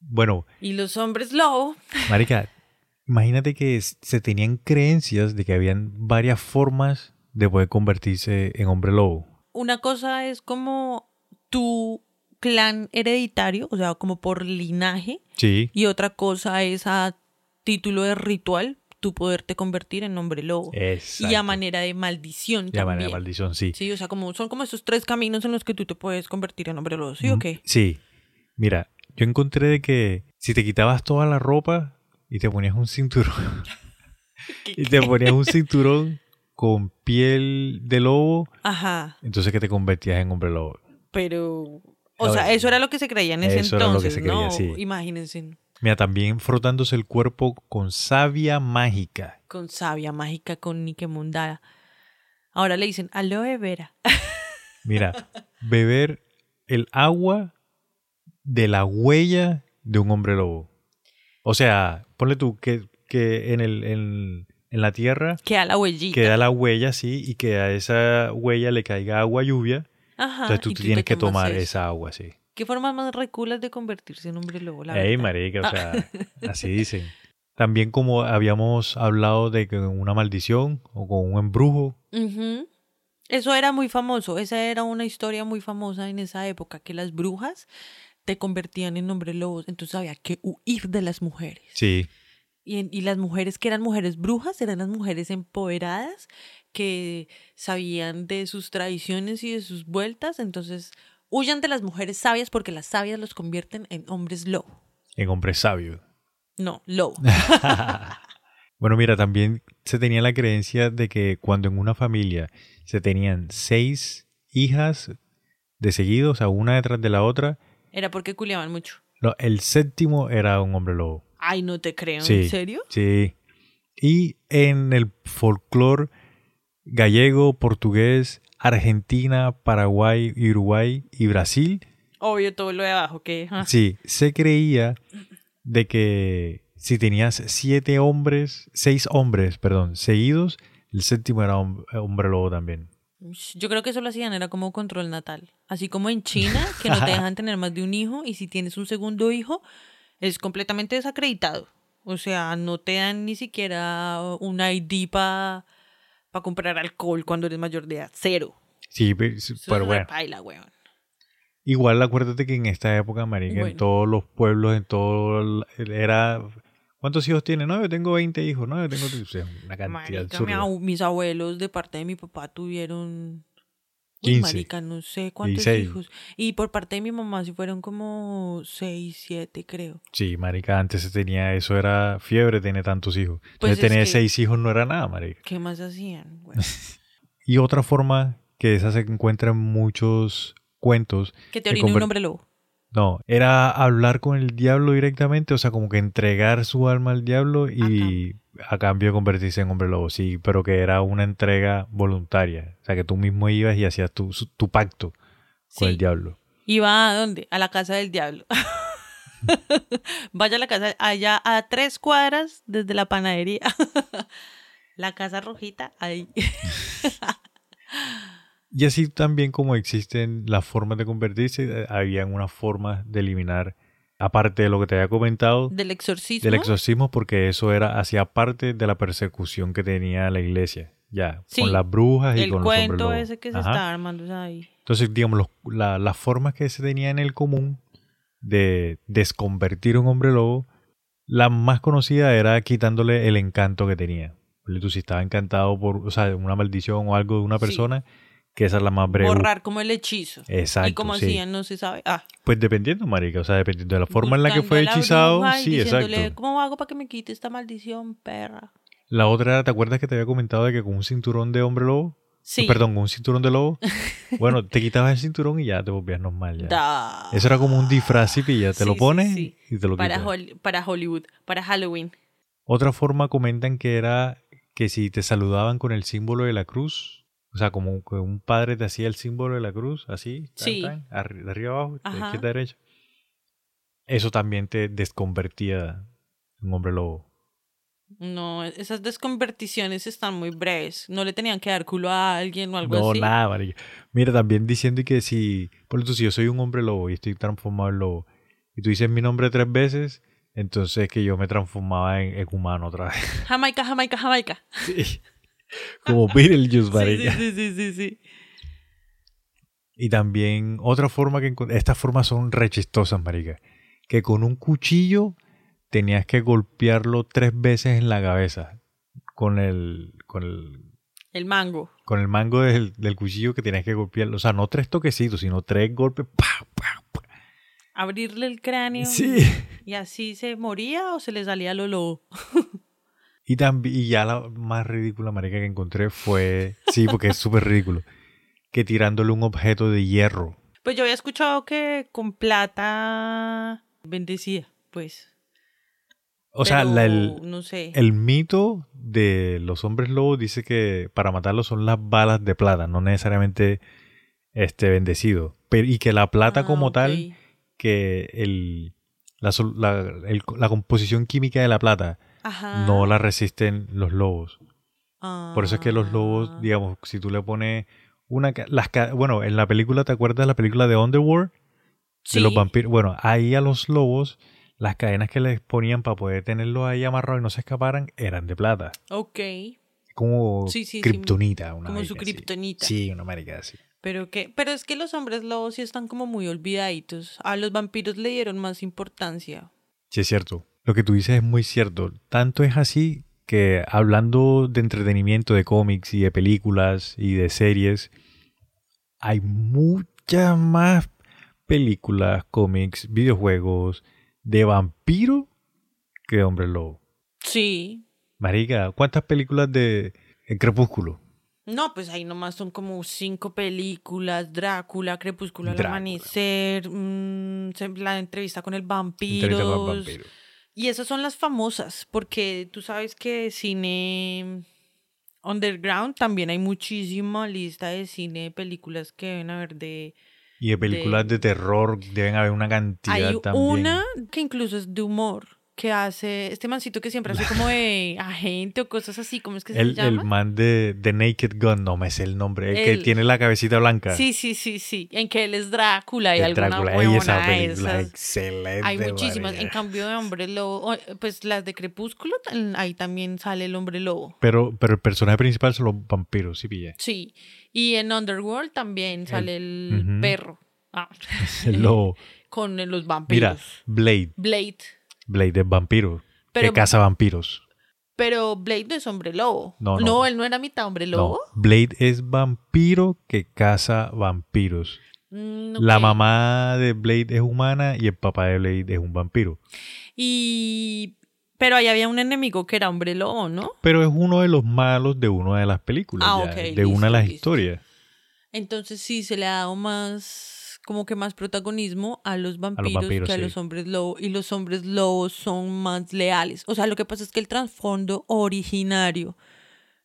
B: Bueno,
C: Y los hombres lobo.
B: Marica, imagínate que se tenían creencias de que habían varias formas de poder convertirse en hombre lobo.
C: Una cosa es como tu clan hereditario, o sea, como por linaje.
B: Sí,
C: Y otra cosa es a título de ritual, tú poderte convertir en hombre lobo.
B: exacto.
C: Y a manera de maldición
B: manera
C: también.
B: de maldición, sí.
C: Sí, o sea, como son como esos tres caminos en los que tú te puedes convertir en hombre lobo, ¿sí o qué?
B: Sí. Mira, yo encontré de que si te quitabas toda la ropa y te ponías un cinturón y te ponías un cinturón con piel de lobo,
C: Ajá.
B: entonces que te convertías en hombre lobo.
C: Pero.
B: A
C: O sea, eso era lo que se creía en ese
B: eso era lo que
C: entonces,
B: se creía,
C: ¿no?
B: sí.
C: Imagínense.
B: Mira, también frotándose el cuerpo con savia mágica.
C: Con savia mágica, con Nike Mundara. Ahora le dicen aloe vera.
B: Mira, beber el agua de la huella de un hombre lobo. O sea, ponle tú que, que en, el, en, en la tierra
C: Queda la huellita.
B: queda la huella, sí, y que a esa huella le caiga agua lluvia.
C: Ajá.
B: Entonces tú tienes que tomar
C: eso.
B: esa agua, sí.
C: ¿Qué formas más reculas de convertirse en hombre lobo? La
B: Ey, marica, o
C: Ah.
B: sea, así dicen. También como habíamos hablado de que una maldición o con un embrujo.
C: Eso era muy famoso. Esa era una historia muy famosa en esa época, que las brujas te convertían en hombres lobos. Entonces había que huir de las mujeres.
B: Sí,
C: Y, y las mujeres que eran mujeres brujas eran las mujeres empoderadas que sabían de sus tradiciones y de sus vueltas. Entonces huyan de las mujeres sabias porque las sabias los convierten en hombres lobo.
B: en hombre sabio.
C: No, lobo.
B: Bueno, mira, también se tenía la creencia de que cuando en una familia se tenían seis hijas de seguido, o sea, una detrás de la otra,
C: Era porque culiaban mucho.
B: no, el séptimo era un hombre lobo.
C: Ay, no te creo.
B: Sí.
C: ¿En serio?
B: Sí. Y en el folclore gallego, portugués, Argentina, Paraguay, Uruguay y Brasil,
C: Obvio, todo lo de abajo, que... ah.
B: sí, se creía de que si tenías siete hombres, seis hombres, perdón, seguidos, el séptimo era hom- hombre lobo también.
C: Yo creo que eso lo hacían, era como control natal. Así como en China, que no te dejan tener más de un hijo y si tienes un segundo hijo, es completamente desacreditado. O sea, no te dan ni siquiera un ID para comprar alcohol cuando eres mayor de edad. Cero.
B: Sí, pe-
C: Eso
B: pero
C: es
B: bueno.
C: weón.
B: Igual acuérdate que en esta época, marica, en
C: Bueno.
B: todos los pueblos, en todo era ¿Cuántos hijos tiene? No, yo tengo 20 hijos. No, yo tengo o sea, una cantidad
C: Marica, mi mis abuelos de parte de mi papá tuvieron... Uy,
B: 15,
C: marica, no sé cuántos
B: 16.
C: hijos. Y por parte de mi mamá sí fueron como 6, 7, creo.
B: Sí, marica, antes se tenía eso, era fiebre tener tantos hijos.
C: Pues
B: Entonces
C: es
B: tener
C: que-
B: seis hijos no era nada, marica.
C: ¿Qué más hacían? güey?
B: Y otra forma que esa se encuentra en muchos cuentos,
C: Que te orine un hombre lobo.
B: no, era hablar con el diablo directamente, o sea, como que entregar su alma al diablo y a cambio de convertirse en hombre lobo, sí, pero que era una entrega voluntaria, o sea, que tú mismo ibas y hacías tu, su- tu pacto con el diablo.
C: Iba a dónde? A la casa del diablo. Vaya a la casa, allá a tres cuadras desde la panadería. la casa rojita, ahí.
B: Y así también como existen las formas de convertirse, eh, habían unas formas de eliminar, aparte de lo que te había comentado,
C: Del exorcismo.
B: del exorcismo, porque eso era hacía parte de la persecución que tenía la iglesia, ya,
C: Sí,
B: con las brujas y
C: el
B: con los hombres
C: cuento ese que se
B: Ajá.
C: está armando ahí.
B: Entonces, digamos, los- la- las formas que se tenían en el común de desconvertir un hombre lobo, la más conocida era quitándole el encanto que tenía. Tú si estaba encantado por, o sea, una maldición o algo de una
C: Sí.
B: Que esa es la más breve.
C: Borrar como el hechizo.
B: Exacto.
C: y como
B: sí.
C: hacían, no se sabe. Ah,
B: Pues dependiendo, marica, o sea, dependiendo de la forma en la que fue
C: la
B: hechizado, sí, exacto.
C: ¿Cómo hago para que me quite esta maldición, perra?
B: La otra era, ¿te acuerdas que te había comentado de que con un cinturón de hombre lobo?
C: Sí.
B: Perdón, con un cinturón de lobo. bueno, te quitabas el cinturón y ya te volvías normal. Ya.
C: Da.
B: Eso era como un disfraz y pilla, te
C: Sí,
B: lo pones
C: sí.
B: y te lo
C: para,
B: quitas.
C: Hol- para Hollywood, para Halloween.
B: Otra forma comentan que era que si te saludaban con el símbolo de la cruz, o sea, como que un padre te hacía el símbolo de la cruz, así,
C: Sí.
B: tan, de arriba abajo, de izquierda a derecha. Eso también te desconvertía en un hombre lobo.
C: No, esas desconverticiones están muy breves. No le tenían que dar culo a alguien o algo
B: No,
C: así.
B: nada, marica. Mira, también diciendo que si, por ejemplo, si yo soy un hombre lobo y estoy transformado en lobo, y tú dices mi nombre tres veces, entonces que yo me transformaba en, en humano otra vez.
C: Jamaica, Jamaica, Jamaica.
B: Sí. Como Beetlejuice, marica.
C: sí, sí, sí, sí, sí.
B: Y también otra forma que estas formas son rechistosas, marica, que con un cuchillo tenías que golpearlo tres veces en la cabeza con el con el
C: El mango.
B: con el mango del, del cuchillo que tenías que golpearlo, o sea, no tres toquecitos, sino tres golpes. ¡pa, pa, pa!
C: Abrirle el cráneo.
B: Sí.
C: ¿Y así se moría o se le salía lo lobo?
B: Y, también, y ya la más ridícula marica que encontré fue, sí, porque es súper ridículo, que tirándole un objeto de hierro.
C: Pues yo había escuchado que con plata bendecida, pues.
B: O sea, la- el,
C: no sé.
B: el mito de los hombres lobos dice que para matarlos son las balas de plata, no necesariamente este bendecido. Pero, y que la plata
C: Ah,
B: como tal, que el, la, el- la composición química de la plata
C: Ajá.
B: no la resisten los lobos. Por eso es que los
C: Ah.
B: lobos, digamos, si tú le pones una... Las, bueno, en la película, ¿te acuerdas de la película de Underworld?
C: Sí.
B: De los vampiros. Bueno, ahí a los lobos, las cadenas que les ponían para poder tenerlos ahí amarrados y no se escaparan eran de plata.
C: Ok.
B: Como
C: Sí, sí, sí.
B: kriptonita. una
C: Como su kriptonita.
B: Sí, una marica así.
C: Pero que, pero es que los hombres lobos sí están como muy olvidaditos. A los vampiros le dieron más importancia.
B: Sí, es cierto. Lo que tú dices es muy cierto. Tanto es así que hablando de entretenimiento, de cómics y de películas y de series, hay muchas más películas, cómics, videojuegos de vampiro que de hombre lobo.
C: Sí.
B: Marica, ¿cuántas películas de El Crepúsculo?
C: No, pues ahí nomás son como cinco películas, Drácula, Crepúsculo al amanecer, mm, la entrevista con el vampiro.
B: Entrevista con el vampiro.
C: Y esas son las famosas, porque tú sabes que cine underground también hay muchísima lista de cine, de películas que deben haber de...
B: Y de películas de, terror deben haber una cantidad
C: Hay
B: también.
C: una que incluso es de humor, que hace este mancito que siempre hace como de agente o cosas así, ¿cómo es que se
B: El,
C: llama?
B: el man de, de Naked Gun, no me sé el nombre. El, que tiene la cabecita blanca.
C: Sí, sí, sí, sí. En que él es Drácula y
B: El
C: alguna
B: Drácula.
C: Huevona
B: esa
C: de
B: película
C: esas.
B: excelente.
C: Hay muchísimas. En cambio de Hombre Lobo, pues las de Crepúsculo, ahí también sale el Hombre Lobo.
B: Pero, pero el personaje principal son los vampiros, sí pilla.
C: Sí. Y en Underworld también sale el perro. Ah.
B: El lobo.
C: Con los
B: Mira,
C: vampiros.
B: Blade.
C: Blade.
B: Blade es vampiro.
C: Pero-
B: que caza vampiros.
C: Pero Blade no es hombre lobo.
B: No, no.
C: él no era mitad hombre lobo.
B: No, Blade es vampiro que caza vampiros.
C: Mm,
B: La mamá de Blade es humana y el papá de Blade es un vampiro.
C: Y. Pero ahí había un enemigo que era hombre lobo, ¿no?
B: Pero es uno de los malos de una de las películas.
C: Ah,
B: ya, de
C: listo,
B: una de las
C: listo.
B: historias.
C: Entonces sí se le ha dado más, como que más protagonismo a los vampiros,
B: vampiros,
C: que a los hombres lobo. Y los hombres lobos son más leales. O sea, lo que pasa es que el trasfondo originario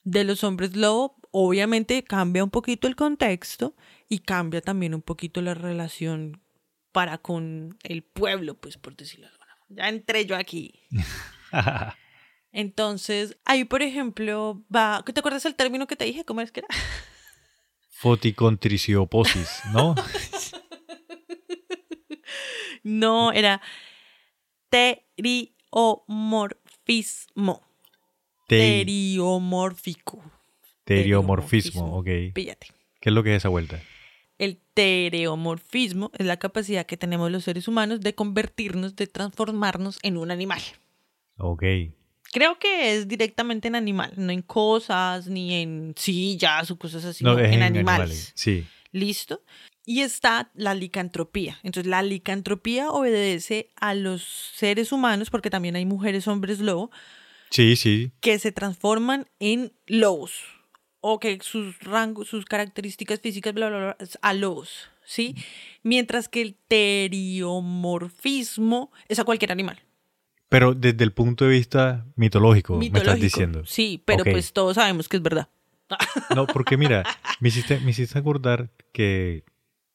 C: de los hombres lobo, obviamente cambia un poquito el contexto y cambia también un poquito la relación para con el pueblo, pues por decirlo de alguna forma. Ya entré yo aquí. Entonces, ahí por ejemplo, va, ¿te acuerdas el término que te dije? ¿Cómo es que era?
B: Foticontrisioposis, ¿no?
C: No, era teriomorfismo.
B: Te-
C: Teriomórfico.
B: Teriomorfismo, ok.
C: Píllate.
B: ¿Qué es lo que es esa vuelta?
C: El teriomorfismo es la capacidad que tenemos los seres humanos de convertirnos, de transformarnos en un animal.
B: Ok.
C: Creo que es directamente en animal, no en cosas, ni en sillas o cosas así,
B: No,
C: no,
B: es
C: en,
B: en
C: animales.
B: animales. Sí.
C: ¿Listo? Y está la licantropía. Entonces, la licantropía obedece a los seres humanos, porque también hay mujeres, hombres lobo,
B: Sí, sí.
C: que se transforman en lobos. O que sus rangos, sus características físicas, bla, bla, bla, a lobos. ¿Sí? Mientras que el teriomorfismo es a cualquier animal.
B: Pero desde el punto de vista mitológico, me estás diciendo.
C: Sí, pero pues todos sabemos que es verdad.
B: No, porque mira, me hiciste, me hiciste acordar que,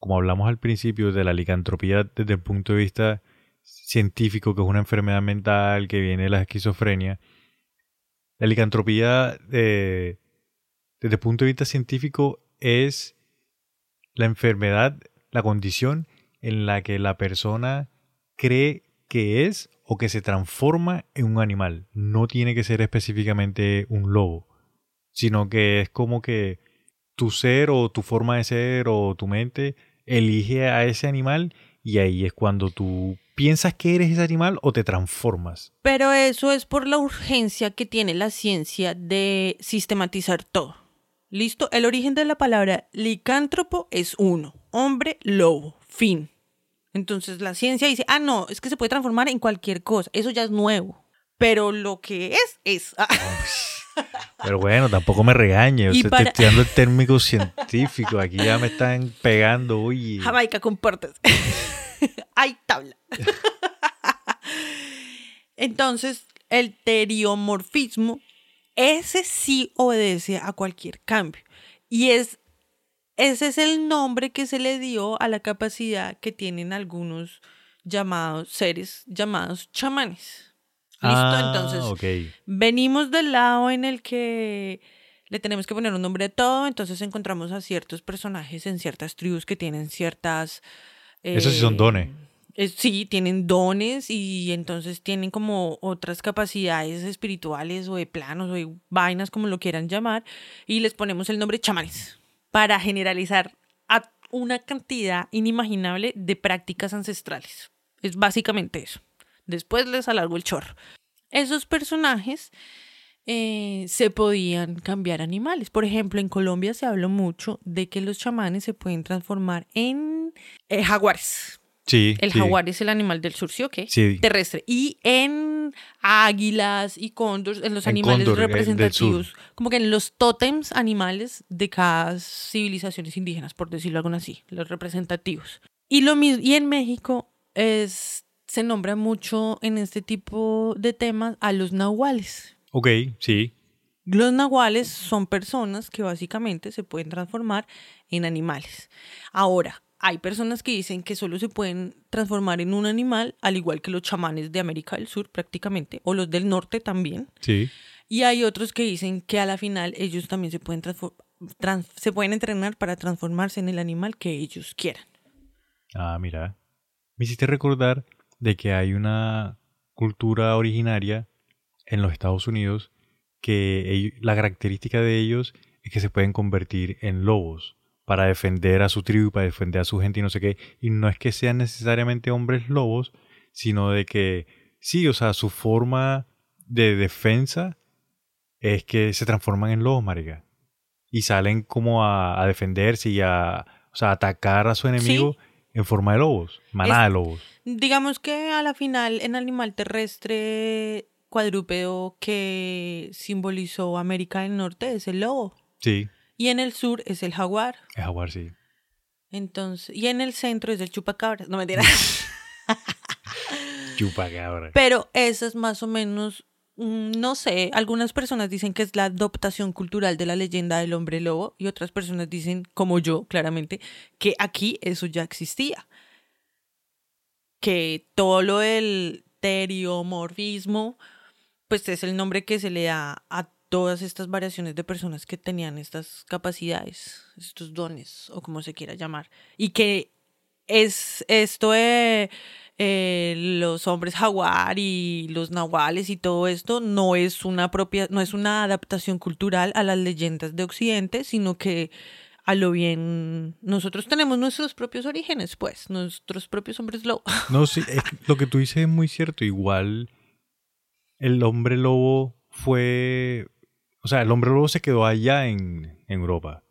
B: como hablamos al principio de la licantropía desde el punto de vista científico, que es una enfermedad mental que viene de la esquizofrenia, la licantropía eh, desde el punto de vista científico es la enfermedad, la condición en la que la persona cree que es o que se transforma en un animal. No tiene que ser específicamente un lobo sino que es como que tu ser o tu forma de ser o tu mente elige a ese animal y ahí es cuando tú piensas que eres ese animal o te transformas.
C: Pero eso es por la urgencia que tiene la ciencia de sistematizar todo. ¿Listo? El origen de la palabra licántropo es uno, hombre, lobo, fin. Entonces la ciencia dice, ah, no, es que se puede transformar en cualquier cosa, eso ya es nuevo. pero lo que es, es.
B: Pero bueno, tampoco me regañe. Usted
C: para-
B: está estudiando el térmico científico. Aquí ya me están pegando. Oye.
C: Jamaica, comportes. Hay tabla. Entonces, el teriomorfismo, ese sí obedece a cualquier cambio. Y es, ese es el nombre que se le dio a la capacidad que tienen algunos llamados seres llamados chamanes. ¿Listo?
B: Ah,
C: Entonces, venimos del lado en el que le tenemos que poner un nombre a todo, entonces encontramos a ciertos personajes en ciertas tribus que tienen ciertas...
B: Esos sí son
C: eh,
B: dones.
C: eh, sí, tienen dones y entonces tienen como otras capacidades espirituales o de planos o de vainas, como lo quieran llamar, y les ponemos el nombre chamanes para generalizar a una cantidad inimaginable de prácticas ancestrales. Es básicamente eso. Después les alargo el chorro. Esos personajes eh, se podían cambiar animales. Por ejemplo, en Colombia se habló mucho de que los chamanes se pueden transformar en eh, jaguares.
B: Sí.
C: El
B: sí.
C: jaguar es el animal del sur, ¿sí o qué?
B: Sí.
C: Terrestre. Y en águilas y cóndores, en los
B: En
C: animales
B: cóndor, del
C: representativos, como que en los tótems animales de cada civilizaciones indígenas, por decirlo algo así, los representativos. Y lo mismo, y en México es, se nombra mucho en este tipo de temas a los nahuales.
B: Ok, sí.
C: Los nahuales son personas que básicamente se pueden transformar en animales. Ahora, hay personas que dicen que solo se pueden transformar en un animal, al igual que los chamanes de América del Sur prácticamente, o los del norte también.
B: Sí.
C: Y hay otros que dicen que a la final ellos también se pueden, trans- se pueden entrenar para transformarse en el animal que ellos quieran.
B: Ah, mira. Me hiciste recordar de que hay una cultura originaria en los Estados Unidos que la característica de ellos es que se pueden convertir en lobos para defender a su tribu, para defender a su gente y no sé qué. Y no es que sean necesariamente hombres lobos, sino de que sí, o sea, su forma de defensa es que se transforman en lobos, marica. Y salen como a, a defenderse y a, o sea, atacar a su enemigo en forma de lobos, manada de lobos.
C: Digamos que a la final, en animal terrestre cuadrúpedo que simbolizó América del Norte es el lobo.
B: Sí,
C: Y en el sur es el jaguar.
B: es jaguar, sí.
C: Entonces, y en el centro es el chupacabras. No mentira.
B: Chupa cabra.
C: Pero eso es más o menos, no sé, algunas personas dicen que es la adaptación cultural de la leyenda del hombre lobo y otras personas dicen, como yo, claramente, que aquí eso ya existía. Que todo lo del teriomorfismo, pues es el nombre que se le da a todas estas variaciones de personas que tenían estas capacidades, estos dones, o como se quiera llamar. Y que es esto de los hombres jaguar y los nahuales y todo esto no es una propia, no es una adaptación cultural a las leyendas de Occidente, sino que a lo bien nosotros tenemos nuestros propios orígenes, pues, nuestros propios hombres lobo.
B: No, sí, lo que tú dices es muy cierto. Igual el hombre lobo fue. O sea, el hombre lobo se quedó allá en, en Europa.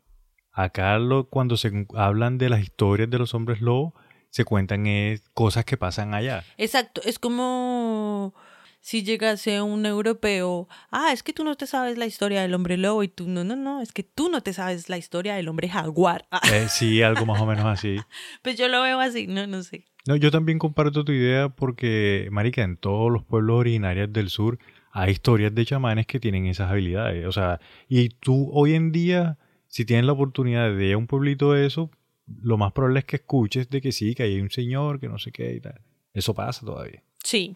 B: Acá cuando se hablan de las historias de los hombres lobo, se cuentan es cosas que pasan allá.
C: Exacto, es como si llegase un europeo, ah, es que tú no te sabes la historia del hombre lobo y tú, no, no, no, es que tú no te sabes la historia del hombre jaguar.
B: Eh, sí, algo más o menos así.
C: pues yo lo veo así, no, no sé.
B: No, yo también comparto tu idea porque, marica, en todos los pueblos originarios del sur hay historias de chamanes que tienen esas habilidades. O sea, y tú hoy en día, si tienes la oportunidad de ir a un pueblito de eso, lo más probable es que escuches de que sí, que hay un señor, que no sé qué y tal. Eso pasa todavía.
C: Sí.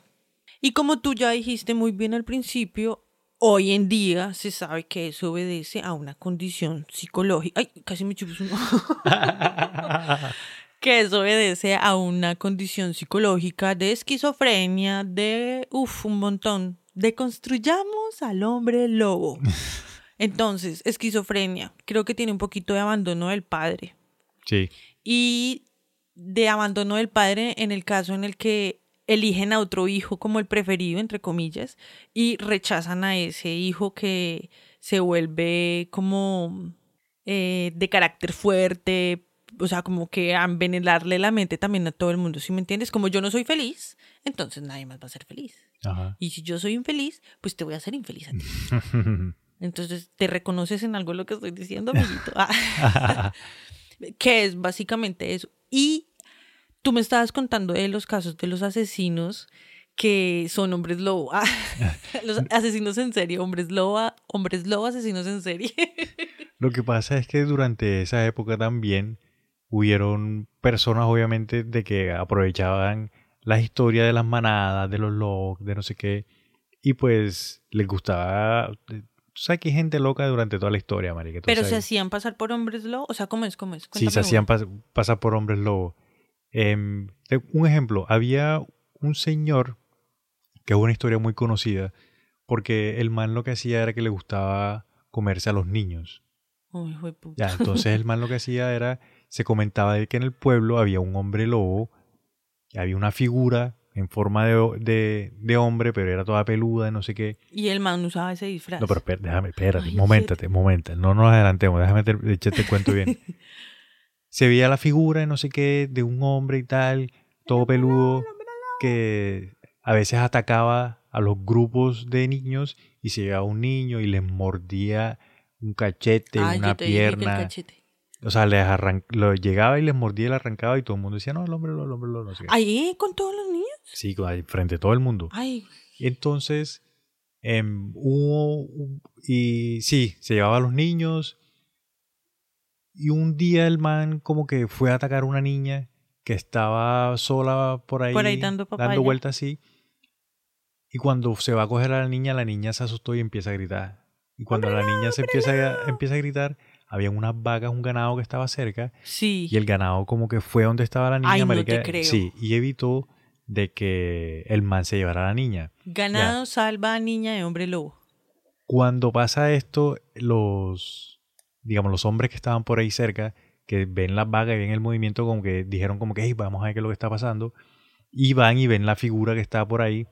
C: Y como tú ya dijiste muy bien al principio, hoy en día se sabe que eso obedece a una condición psicológica. Ay, casi me chupé uno. que eso obedece a una condición psicológica de esquizofrenia, de, uff, un montón. De construyamos al hombre lobo. Entonces, esquizofrenia, creo que tiene un poquito de abandono del padre.
B: Sí,
C: Y de abandono del padre en el caso en el que eligen a otro hijo como el preferido, entre comillas, y rechazan a ese hijo que se vuelve como eh, de carácter fuerte, o sea, como que a envenenarle la mente también a todo el mundo, ¿sí me entiendes? Como yo no soy feliz, entonces nadie más va a ser feliz.
B: Ajá.
C: Y si yo soy infeliz, pues te voy a hacer infeliz a ti. Entonces, ¿te reconoces en algo lo que estoy diciendo, amiguito? Que es básicamente eso. Y tú me estabas contando de los casos de los asesinos que son hombres lobo. Ah, los asesinos en serie, hombres lobo, hombres lobo, asesinos en serie.
B: Lo que pasa es que durante esa época también hubieron personas, obviamente, de que aprovechaban la historia de las manadas, de los lobos, de no sé qué, y pues les gustaba. Eh, sabes que hay gente loca durante toda la historia, marica.
C: Pero se hacían pasar por hombres lobo. O sea, ¿cómo es? ¿Cómo es?
B: Sí, se hacían pas- pasar por hombres lobo. Te- un ejemplo, había un señor, que es una historia muy conocida, porque el man lo que hacía era que le gustaba comerse a los niños.
C: Uy, puta.
B: Ya, entonces el man lo que hacía era, se comentaba de que en el pueblo había un hombre lobo, que había una figura en forma de, de, de hombre, pero era toda peluda, no sé qué.
C: Y el man usaba ese disfraz.
B: No, pero déjame, espérate, momentate, momentate, no nos adelantemos, déjame te, échate el cuento bien. Se veía la figura, no sé qué, de un hombre y tal, todo peludo, que a veces atacaba a los grupos de niños y se llevaba un niño y les mordía un cachete,
C: Ay,
B: una
C: te el
B: pierna.
C: cachete.
B: O sea, les arran- lo llegaba y les mordía y le arrancaba y todo el mundo decía, no, el hombre el hombre lo, no sé qué.
C: ¿Ahí con todos los niños?
B: Sí, frente a todo el mundo.
C: Ay,
B: Entonces, em, hubo, y sí, se llevaba a los niños. Y un día el man como que fue a atacar a una niña que estaba sola por ahí,
C: Por ahí dando papaya.
B: vueltas así. Y cuando se va a coger a la niña, la niña se asustó y empieza a gritar. Y cuando la niña se empieza a, empieza a gritar, había unas vacas, un ganado que estaba cerca.
C: sí.
B: Y el ganado como que fue donde estaba la niña,
C: Ay, no te creo.
B: Sí, y evitó de que el man se llevara a la niña.
C: Ganado salva a niña de hombre lobo.
B: Cuando pasa esto, los, digamos, los hombres que estaban por ahí cerca, que ven las vacas y ven el movimiento, como que dijeron como que, hey, vamos a ver qué es lo que está pasando. Y van y ven la figura que está por ahí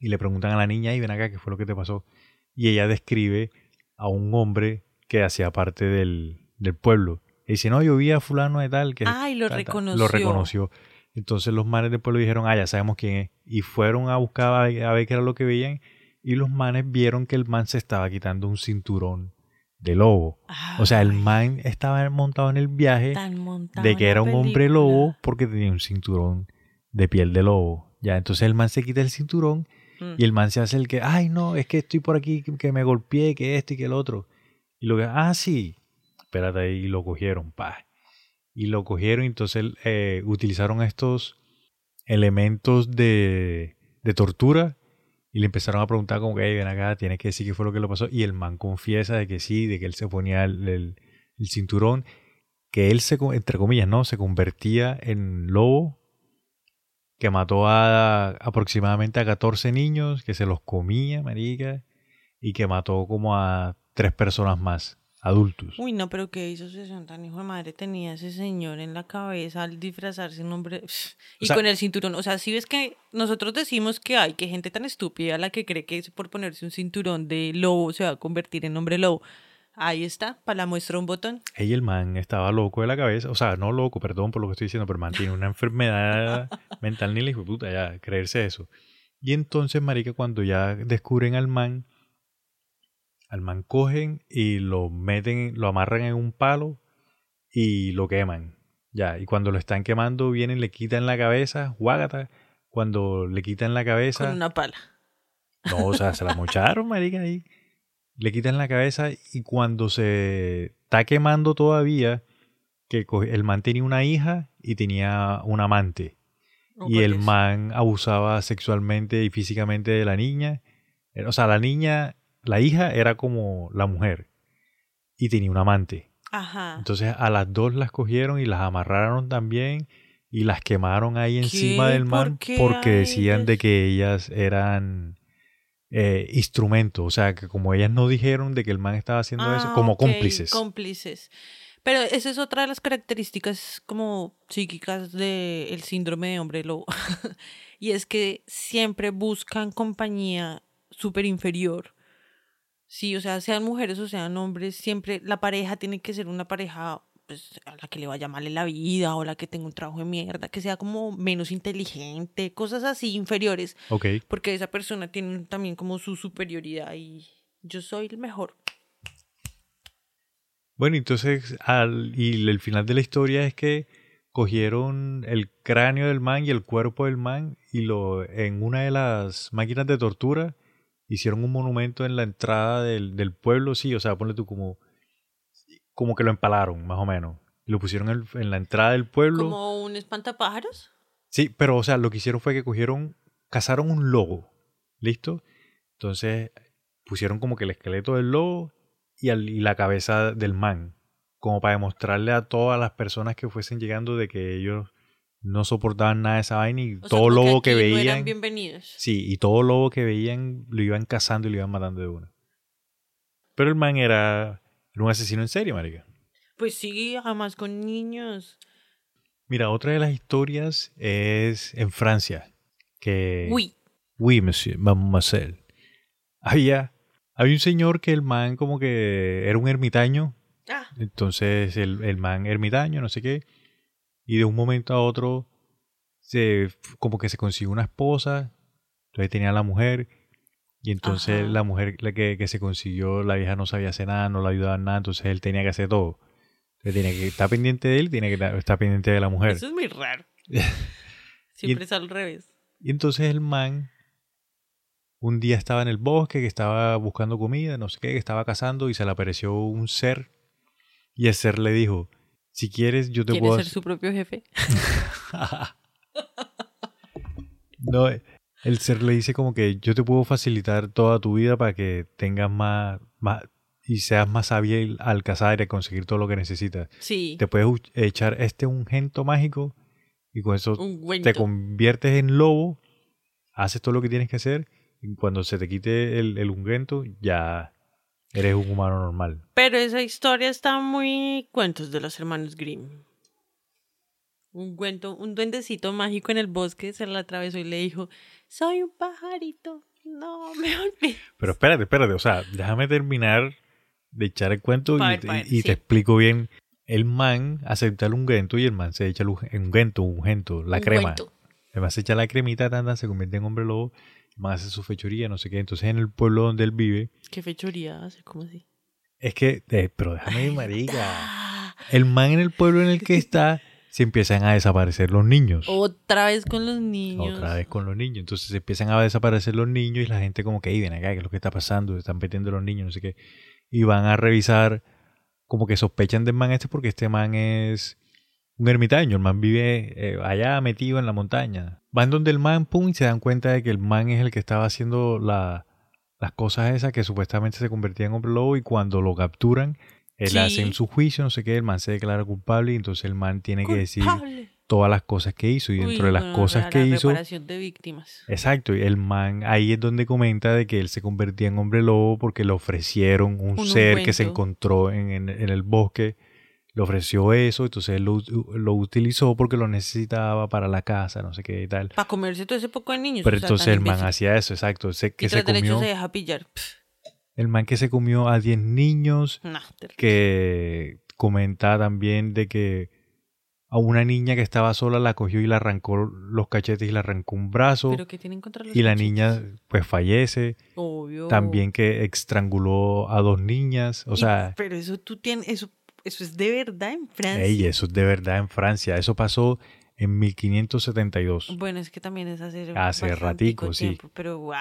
B: y le preguntan a la niña, y ven acá, ¿qué fue lo que te pasó? Y ella describe a un hombre que hacía parte del, del pueblo. Y dice, no, yo vi a fulano de tal que...
C: Ay, lo
B: tal, tal".
C: reconoció.
B: Lo reconoció. Entonces los manes del pueblo dijeron, ah, ya sabemos quién es. Y fueron a buscar a ver, a ver qué era lo que veían. Y los manes vieron que el man se estaba quitando un cinturón de lobo. O sea, el man estaba montado en el viaje de que era un hombre lobo porque tenía un cinturón de piel de lobo. Ya, entonces el man se quita el cinturón
C: Mm.
B: y el man se hace el que, ay, no, es que estoy por aquí, que, que me golpeé, que esto y que el otro. Y lo que, ah, sí, espérate ahí, y lo cogieron, pa. Y lo cogieron, y entonces eh, utilizaron estos elementos de, de tortura y le empezaron a preguntar como que, hey, ven acá, tienes que decir qué fue lo que le pasó. Y el man confiesa de que sí, de que él se ponía el, el- cinturón, que él se, entre comillas, ¿no? Se convertía en lobo, que mató a aproximadamente a 14 niños, que se los comía, marica, y que mató como a tres personas más, adultos.
C: Uy, no, pero qué hizo ese tan hijo de madre tenía ese señor en la cabeza al disfrazarse en hombre y
B: sea-
C: con el cinturón. O sea, si ves que nosotros decimos que hay que gente tan estúpida la que cree que por ponerse un cinturón de lobo se va a convertir en hombre lobo. Ahí está, para la muestra un botón.
B: Ey, el man estaba loco de la cabeza, o sea, no loco, perdón por lo que estoy diciendo, pero el man tiene una enfermedad mental ni la hijo de puta, ya, creerse eso. Y entonces, marica, cuando ya descubren al man, al man cogen y lo meten, lo amarran en un palo y lo queman. Ya, y cuando lo están quemando, vienen, le quitan la cabeza, guágata. Cuando le quitan la cabeza,
C: Con una pala.
B: no, o sea, se la mocharon, marica, ahí. Le quitan la cabeza y cuando se está quemando todavía, que el man tenía una hija y tenía un amante. Y el man abusaba sexualmente y físicamente de la niña. Eh, O sea, la niña, la hija era como la mujer y tenía un amante.
C: Ajá.
B: Entonces a las dos las cogieron y las amarraron también y las quemaron ahí encima
C: ¿Qué?
B: del
C: ¿Por
B: man
C: qué
B: porque decían de que ellas eran eh, instrumentos, o sea que como ellas no dijeron de que el man estaba haciendo eso,
C: Ah,
B: como cómplices.
C: Cómplices. Pero esa es otra de las características como psíquicas del síndrome de hombre lobo. y es que siempre buscan compañía súper inferior. Sí, o sea, sean mujeres o sean hombres, siempre la pareja tiene que ser una pareja pues, a la que le vaya mal en la vida o la que tenga un trabajo de mierda, que sea como menos inteligente, cosas así inferiores,
B: Ok.
C: porque esa persona tiene también como su superioridad y yo soy el mejor.
B: Bueno, entonces, al, y el final de la historia es que cogieron el cráneo del man y el cuerpo del man y lo en una de las máquinas de tortura hicieron un monumento en la entrada del, del pueblo, sí, o sea, ponle tú como, como que lo empalaron, más o menos. Y lo pusieron en, en la entrada del pueblo.
C: Como un espantapájaros.
B: Sí, pero o sea, lo que hicieron fue que cogieron, cazaron un lobo, ¿listo? Entonces pusieron como que el esqueleto del lobo y, al- y la cabeza del man, como para demostrarle a todas las personas que fuesen llegando de que ellos no soportaban nada de esa vaina y
C: O sea,
B: todo
C: como
B: lobo que
C: no
B: veían,
C: eran bienvenidos.
B: sí, y todo lobo que veían lo iban cazando y lo iban matando de una. Pero el man era, era un asesino en serie, marica.
C: Pues sí, además con niños.
B: Mira, otra de las historias es en Francia, que...
C: Uy,
B: Oui, monsieur, mademoiselle. Había, había un señor que el man como que era un ermitaño.
C: ah,
B: Entonces el, el man ermitaño, no sé qué. Y de un momento a otro se como que se consiguió una esposa. Entonces tenía a la mujer. Y entonces
C: Ajá.
B: la mujer la que, que se consiguió, la vieja no sabía hacer nada, no la ayudaba en nada. Entonces él tenía que hacer todo. Entonces tenía que estar pendiente de él, tiene que estar- pendiente de la mujer.
C: eso es muy raro. Siempre es al revés.
B: Y entonces el man un día estaba en el bosque, que estaba buscando comida, no sé qué, que estaba cazando y se le apareció un ser. Y el ser le dijo, si quieres yo te
C: ¿Quiere
B: puedo...
C: ser su propio jefe?
B: no, el ser le dice como que yo te puedo facilitar toda tu vida para que tengas más... más y seas más hábil al cazar y a conseguir todo lo que necesitas.
C: Sí.
B: Te puedes echar este ungento mágico y con eso te conviertes en lobo, haces todo lo que tienes que hacer y cuando se te quite el, el ungüento ya eres un humano normal.
C: Pero esa historia está muy cuentos de los hermanos Grimm. Un cuento, un duendecito mágico en el bosque se le atravesó y le dijo, soy un pajarito, no me olvides.
B: Pero espérate, espérate, o sea, déjame terminar de echar el cuento
C: Pa'
B: y,
C: ver, pa' ver,
B: y- y
C: sí.
B: te explico bien. El man acepta el ungüento y el man se echa el ungüento, ungüento, la
C: Un
B: crema.
C: cuento.
B: El man se echa la cremita, tanda, se convierte en hombre lobo, hace su fechoría, no sé qué. Entonces en el pueblo donde él vive,
C: Qué fechoría hace, ¿cómo así?
B: es que, eh, pero déjame ir, marica. El man en el pueblo en el que está, se empiezan a desaparecer los niños.
C: Otra vez con los niños.
B: Otra vez con los niños. Entonces empiezan a desaparecer los niños y la gente como que, "Ey, ven acá, ¿qué es lo que está pasando? Se están metiendo los niños, no sé qué. Y van a revisar, como que sospechan del man este porque este man es un ermitaño. El man vive eh, allá metido en la montaña. Van donde el man, pum, y se dan cuenta de que el man es el que estaba haciendo la- las cosas esas que supuestamente se convertía en hombre lobo y cuando lo capturan,
C: Sí.
B: le hacen su juicio, no sé qué, el man se declara culpable y entonces el man tiene que decir todas las cosas que hizo y
C: Uy,
B: dentro de las
C: bueno,
B: cosas
C: la-
B: que
C: la
B: hizo
C: reparación de víctimas.
B: exacto y el man ahí es donde comenta de que él se convertía en hombre lobo porque le ofrecieron un,
C: Un
B: ser que se encontró en, en- en el bosque le ofreció eso entonces él lo, lo utilizó porque lo necesitaba para la casa no sé qué y tal
C: Para comerse todo ese poco de niños.
B: pero
C: o sea,
B: entonces el man hacía eso exacto se- que
C: y
B: se comió
C: se deja pillar.
B: El man que se comió a 10 niños que comenta también de que a una niña que estaba sola la cogió y le arrancó los cachetes y le arrancó un brazo
C: Pero que tienen contra los
B: y la
C: cachetes?
B: niña pues fallece.
C: Obvio.
B: También que estranguló a dos niñas. O
C: Y-
B: sea,
C: pero eso tú tienes, eso, eso es de verdad en Francia.
B: ey, eso es de verdad en Francia. Eso pasó en 1572.
C: Bueno, es que también es hace
B: Hace ratico, sí.
C: tiempo, Pero wow.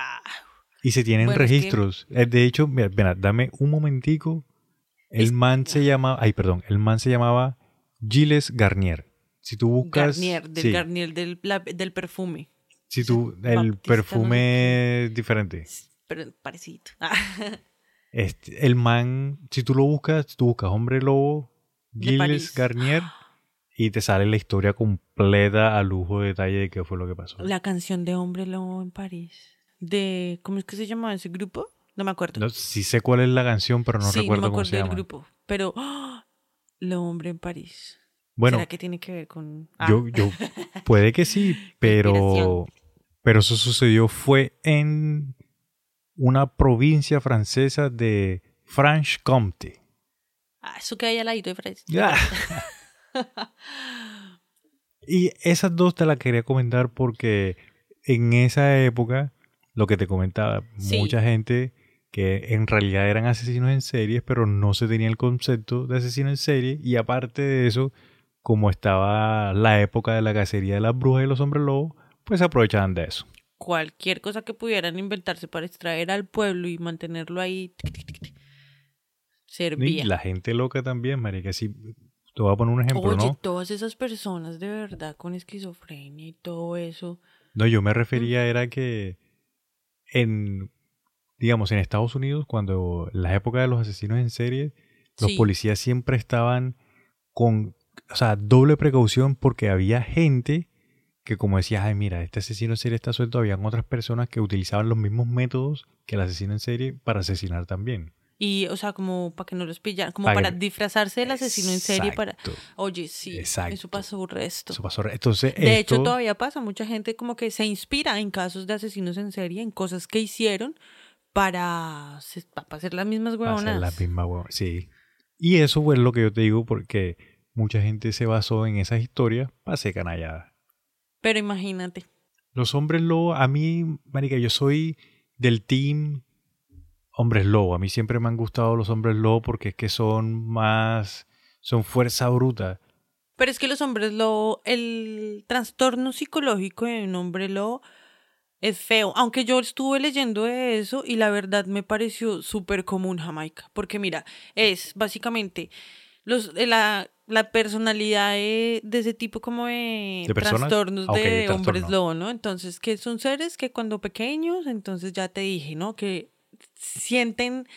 B: Y se tienen
C: Bueno, es que-
B: registros. Eh, De hecho, mira, mira, dame un momentico. El
C: Es-
B: man se llama, ay, perdón, el man se llamaba Gilles Garnier. Si tú buscas,
C: Garnier, del
B: sí,
C: Garnier del, la- del perfume.
B: si tú,
C: Baptista,
B: el
C: no sé
B: perfume diferente.
C: Pero parecido.
B: Este, el man, si tú lo buscas, tú buscas hombre lobo, Gilles. Garnier, y te sale la historia completa a lujo de detalle de qué fue lo que pasó.
C: La canción de Hombre Lobo en París. De, ¿cómo es que se llamaba ese grupo? No me acuerdo.
B: No, sí sé cuál es la canción, pero no
C: sí,
B: recuerdo
C: no me
B: cómo
C: acuerdo
B: se
C: del
B: llama.
C: grupo. Pero, ¡ah! Lo Hombre en París.
B: Bueno,
C: ¿Será que tiene que ver con...? Ah,
B: yo, yo, puede que sí, pero, pero eso sucedió fue en una provincia francesa de Franche-Comté.
C: Ah, eso que hay al ladito de.
B: Ya. y esas dos te las quería comentar porque en esa época, lo que te comentaba,
C: Sí.
B: mucha gente que en realidad eran asesinos en series, pero no se tenía el concepto de asesino en serie. Y aparte de eso, como estaba la época de la cacería de las brujas y los hombres lobos, pues se aprovechaban de eso.
C: Cualquier cosa que pudieran inventarse para extraer al pueblo y mantenerlo ahí tic,
B: Y
C: servía.
B: la gente loca también, marica. Si te voy a poner un ejemplo,
C: Oye,
B: ¿no?
C: todas esas personas de verdad con esquizofrenia y todo eso.
B: No, yo me refería era que en, digamos, en Estados Unidos, cuando en la época de los asesinos en serie, los
C: Sí.
B: policías siempre estaban con, o sea, doble precaución porque había gente que como decía, ay, mira, este asesino en serie está suelto, habían otras personas que utilizaban los mismos métodos que el asesino en serie para asesinar también.
C: Y, o sea, como para que no los pillaran, como
B: que-
C: para disfrazarse del asesino en serie para... Oye, sí,
B: Exacto.
C: eso pasó un resto.
B: Eso pasó. Entonces,
C: De
B: esto,
C: hecho, todavía pasa. Mucha gente como que se inspira en casos de asesinos en serie, en cosas que hicieron para, para hacer las mismas
B: va a ser
C: huevonas.
B: la misma huevona, Sí. Y eso fue lo que yo te digo porque mucha gente se basó en esas historias para ser canallada.
C: Pero imagínate.
B: Los hombres lobo, a mí, marica, yo soy del team hombres lobo. A mí siempre me han gustado los hombres lobo porque es que son más, son fuerza bruta.
C: Pero es que los hombres lobo, el trastorno psicológico de un hombre lobo es feo. Aunque yo estuve leyendo de eso y la verdad me pareció súper común Jamaica. Porque mira, es básicamente los, eh, la, la personalidad de, de ese tipo como de, trastornos
B: Ah,
C: de, hombres lobo, ¿no? Entonces, que son seres que cuando pequeños, entonces ya te dije, ¿no? Que sienten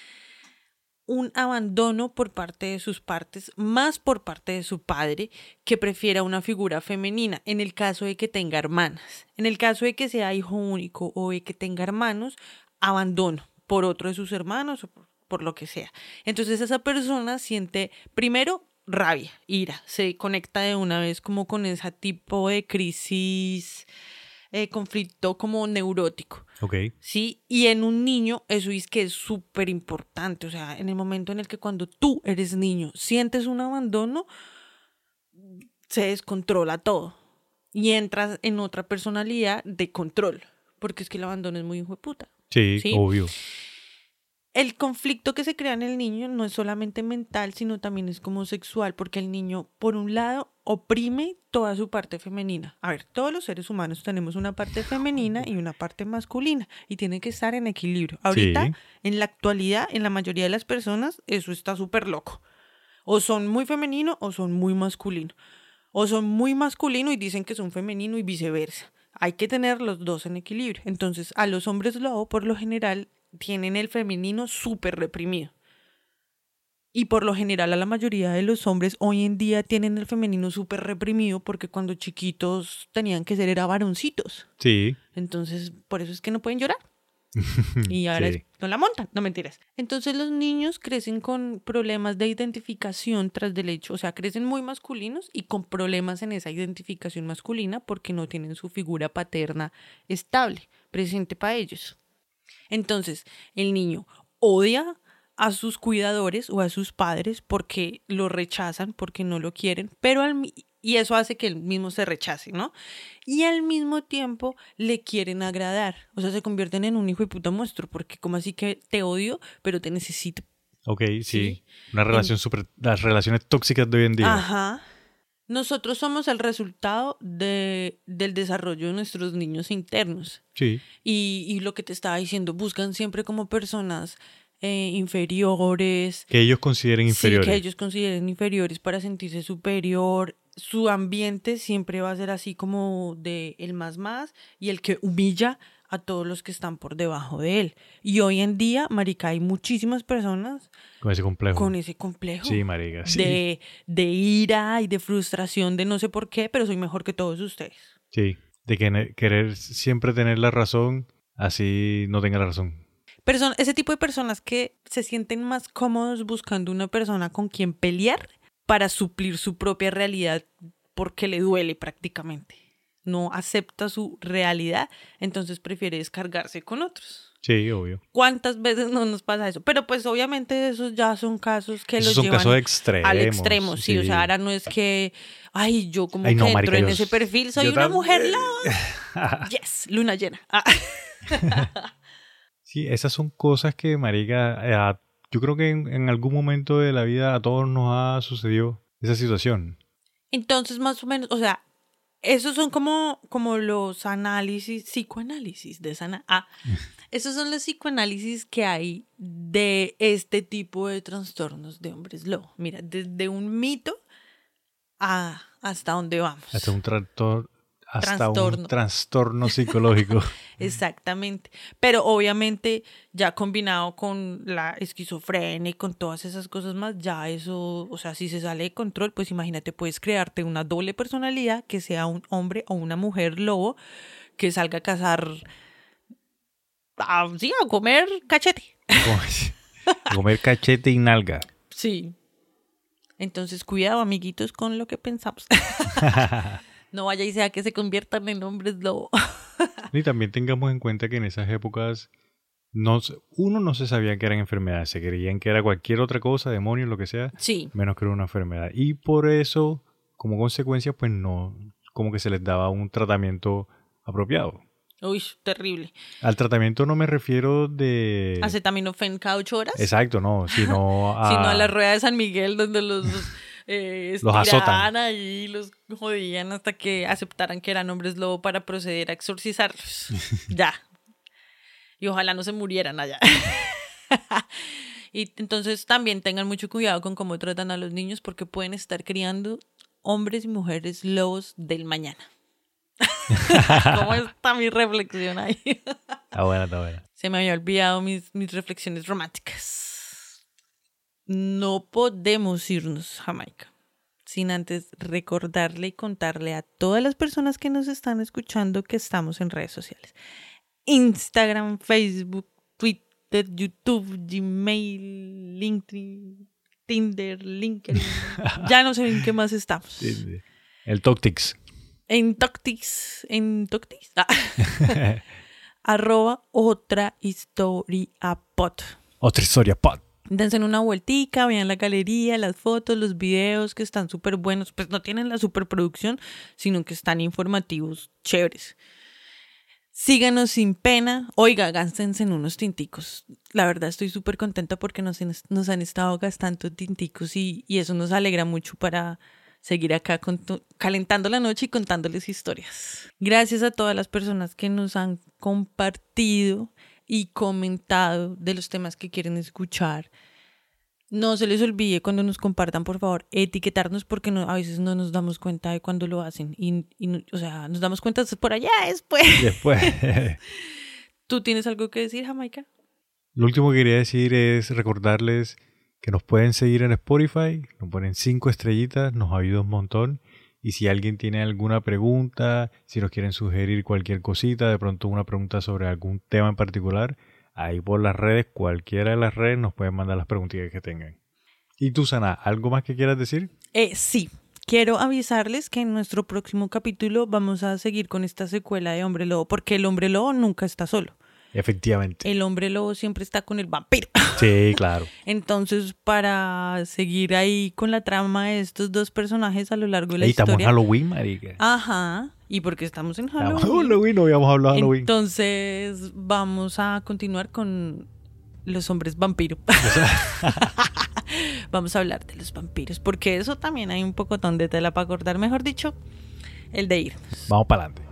C: un abandono por parte de sus partes, más por parte de su padre, que prefiera una figura femenina, en el caso de que tenga hermanas. En el caso de que sea hijo único o de que tenga hermanos, abandono por otro de sus hermanos o por, por lo que sea. Entonces esa persona siente primero rabia, ira, se conecta de una vez como con ese tipo de crisis, eh, conflicto como neurótico.
B: Ok.
C: ¿sí? Y en un niño eso es que es súper importante, o sea, en el momento en el que cuando tú eres niño sientes un abandono, se descontrola todo y entras en otra personalidad de control, porque es que el abandono es muy hijo de puta.
B: Sí,
C: Sí.
B: obvio.
C: El conflicto que se crea en el niño no es solamente mental, sino también es como sexual, porque el niño, por un lado, oprime toda su parte femenina. A ver, todos los seres humanos tenemos una parte femenina y una parte masculina, y tienen que estar en equilibrio. Ahorita,
B: Sí.
C: en la actualidad, en la mayoría de las personas, eso está súper loco. O son muy femenino o son muy masculino. O son muy masculino y dicen que son femenino y viceversa. Hay que tener los dos en equilibrio. Entonces, a los hombres lobo, por lo general, tienen el femenino súper reprimido. Y por lo general a la mayoría de los hombres hoy en día tienen el femenino súper reprimido porque cuando chiquitos tenían que ser era varoncitos.
B: Sí.
C: Entonces, por eso es que no pueden llorar. Y ahora
B: Sí.
C: es- no la montan, no mentiras. Entonces los niños crecen con problemas de identificación tras del hecho, o sea, crecen muy masculinos y con problemas en esa identificación masculina porque no tienen su figura paterna estable, presente para ellos. Entonces, el niño odia a sus cuidadores o a sus padres porque lo rechazan, porque no lo quieren, pero al y eso hace que él mismo se rechace, ¿no? Y al mismo tiempo le quieren agradar, o sea, se convierten en un hijo de puta monstruo, porque como así que te odio, pero te necesito.
B: Ok, sí.
C: Sí.
B: Una relación súper... Las relaciones tóxicas de hoy en día.
C: Ajá. Nosotros somos el resultado de, del desarrollo de nuestros niños internos.
B: Sí.
C: Y, y lo que te estaba diciendo, buscan siempre como personas eh, inferiores,
B: Que ellos consideren inferiores.
C: Sí, que ellos consideren inferiores para sentirse superior. Su ambiente siempre va a ser así como de el más más y el que humilla a todos los que están por debajo de él. Y hoy en día, marica, hay muchísimas personas
B: Con ese complejo.
C: con ese complejo
B: Sí, marica. Sí.
C: de, de ira y de frustración de no sé por qué, pero soy mejor que todos ustedes.
B: Sí. De que- querer siempre tener la razón, así no tenga la razón.
C: Person- ese tipo de personas que se sienten más cómodos buscando una persona con quien pelear para suplir su propia realidad porque le duele prácticamente. No acepta su realidad, entonces prefiere descargarse con otros.
B: Sí, obvio.
C: ¿Cuántas veces no nos pasa eso? Pero pues obviamente esos ya son casos que
B: Esos
C: los llevan
B: casos extremos.
C: al extremo, sí. O sea, ahora no es que, ay, yo como
B: Ay,
C: que
B: no,
C: entro
B: marica,
C: en
B: yo-
C: ese perfil, soy una mujer loba. yes, luna llena. Ah.
B: Sí, esas son cosas que, marica, eh, yo creo que en, en algún momento de la vida a todos nos ha sucedido esa situación.
C: Entonces, más o menos, o sea, esos son como, como los análisis, psicoanálisis de sana. Ah, esos son los psicoanálisis que hay de este tipo de trastornos de hombres lobo. Mira, desde un mito a hasta dónde vamos.
B: Hasta un tractor, hasta
C: Trastorno.
B: un trastorno psicológico.
C: Exactamente. Pero obviamente ya combinado con la esquizofrenia y con todas esas cosas más, ya eso, o sea, si se sale de control, pues imagínate, puedes crearte una doble personalidad que sea un hombre o una mujer lobo que salga a cazar, a, sí, a comer cachete.
B: Comer cachete y nalga.
C: Sí. Entonces, cuidado, amiguitos, con lo que pensamos. no vaya y sea que se conviertan en hombres lobo.
B: Y también tengamos en cuenta que en esas épocas no, uno no se sabía que eran enfermedades, se creían que era cualquier otra cosa, demonio, lo que sea,
C: sí.
B: menos que era una enfermedad. Y por eso, como consecuencia, pues no, como que se les daba un tratamiento apropiado.
C: Uy, terrible.
B: Al tratamiento no me refiero de...
C: Acetaminofén cada ocho horas.
B: Exacto, no, sino a...
C: sino a la rueda de San Miguel donde los eh,
B: Los azotan.
C: ahí los jodían hasta que aceptaran que eran hombres lobo para proceder a exorcizarlos. ya. Y ojalá no se murieran allá. y entonces también tengan mucho cuidado con cómo tratan a los niños porque pueden estar criando hombres y mujeres lobos del mañana. ¿Cómo está mi reflexión ahí?
B: Está buena, está buena.
C: Se me había olvidado mis, mis reflexiones románticas. No podemos irnos, Jamaica, sin antes recordarle y contarle a todas las personas que nos están escuchando que estamos en redes sociales. Instagram, Facebook, Twitter, YouTube, Gmail, LinkedIn, Tinder, LinkedIn. Ya no sé en qué más estamos.
B: Sí, sí. El Toctics.
C: En Toctics, en Toctics. Ah. Arroba otra historia pot.
B: Otra historia, pod.
C: Dense una vueltica, vean la galería, las fotos, los videos que están súper buenos. Pues no tienen la superproducción, sino que están informativos, chéveres. Síganos sin pena. Oiga, gástense en unos tinticos. La verdad estoy súper contenta porque nos, han estado gastando tinticos y, eso nos alegra mucho para seguir acá calentando la noche y contándoles historias. Gracias a todas las personas que nos han compartido y comentado de los temas que quieren escuchar. No se les olvide cuando nos compartan, por favor, etiquetarnos porque no, a veces no nos damos cuenta de cuando lo hacen. Y, o sea, nos damos cuenta por allá después.
B: Después.
C: ¿Tú tienes algo que decir, Jamaica?
B: Lo último que quería decir es recordarles que nos pueden seguir en Spotify, nos ponen cinco estrellitas, nos ayuda un montón. Y si alguien tiene alguna pregunta, si nos quieren sugerir cualquier cosita, de pronto una pregunta sobre algún tema en particular, ahí por las redes, cualquiera de las redes, nos pueden mandar las preguntitas que tengan. Y tú, Sana, ¿algo más que quieras decir?
C: Eh, sí, quiero avisarles que en nuestro próximo capítulo vamos a seguir con esta secuela de Hombre Lobo, porque el Hombre Lobo nunca está solo.
B: Efectivamente.
C: El Hombre Lobo siempre está con el vampiro.
B: Sí, claro.
C: Entonces, para seguir ahí con la trama de estos dos personajes a lo largo de la
B: Ahí estamos en
C: historia.
B: Halloween, marica.
C: Ajá, y porque estamos en
B: Estamos en
C: Halloween.
B: Halloween, no habíamos hablado de Halloween.
C: Entonces, vamos a continuar con los hombres vampiros. vamos a hablar de los vampiros, porque eso también hay un poco de tela para cortar, mejor dicho, el de irnos.
B: Vamos para adelante.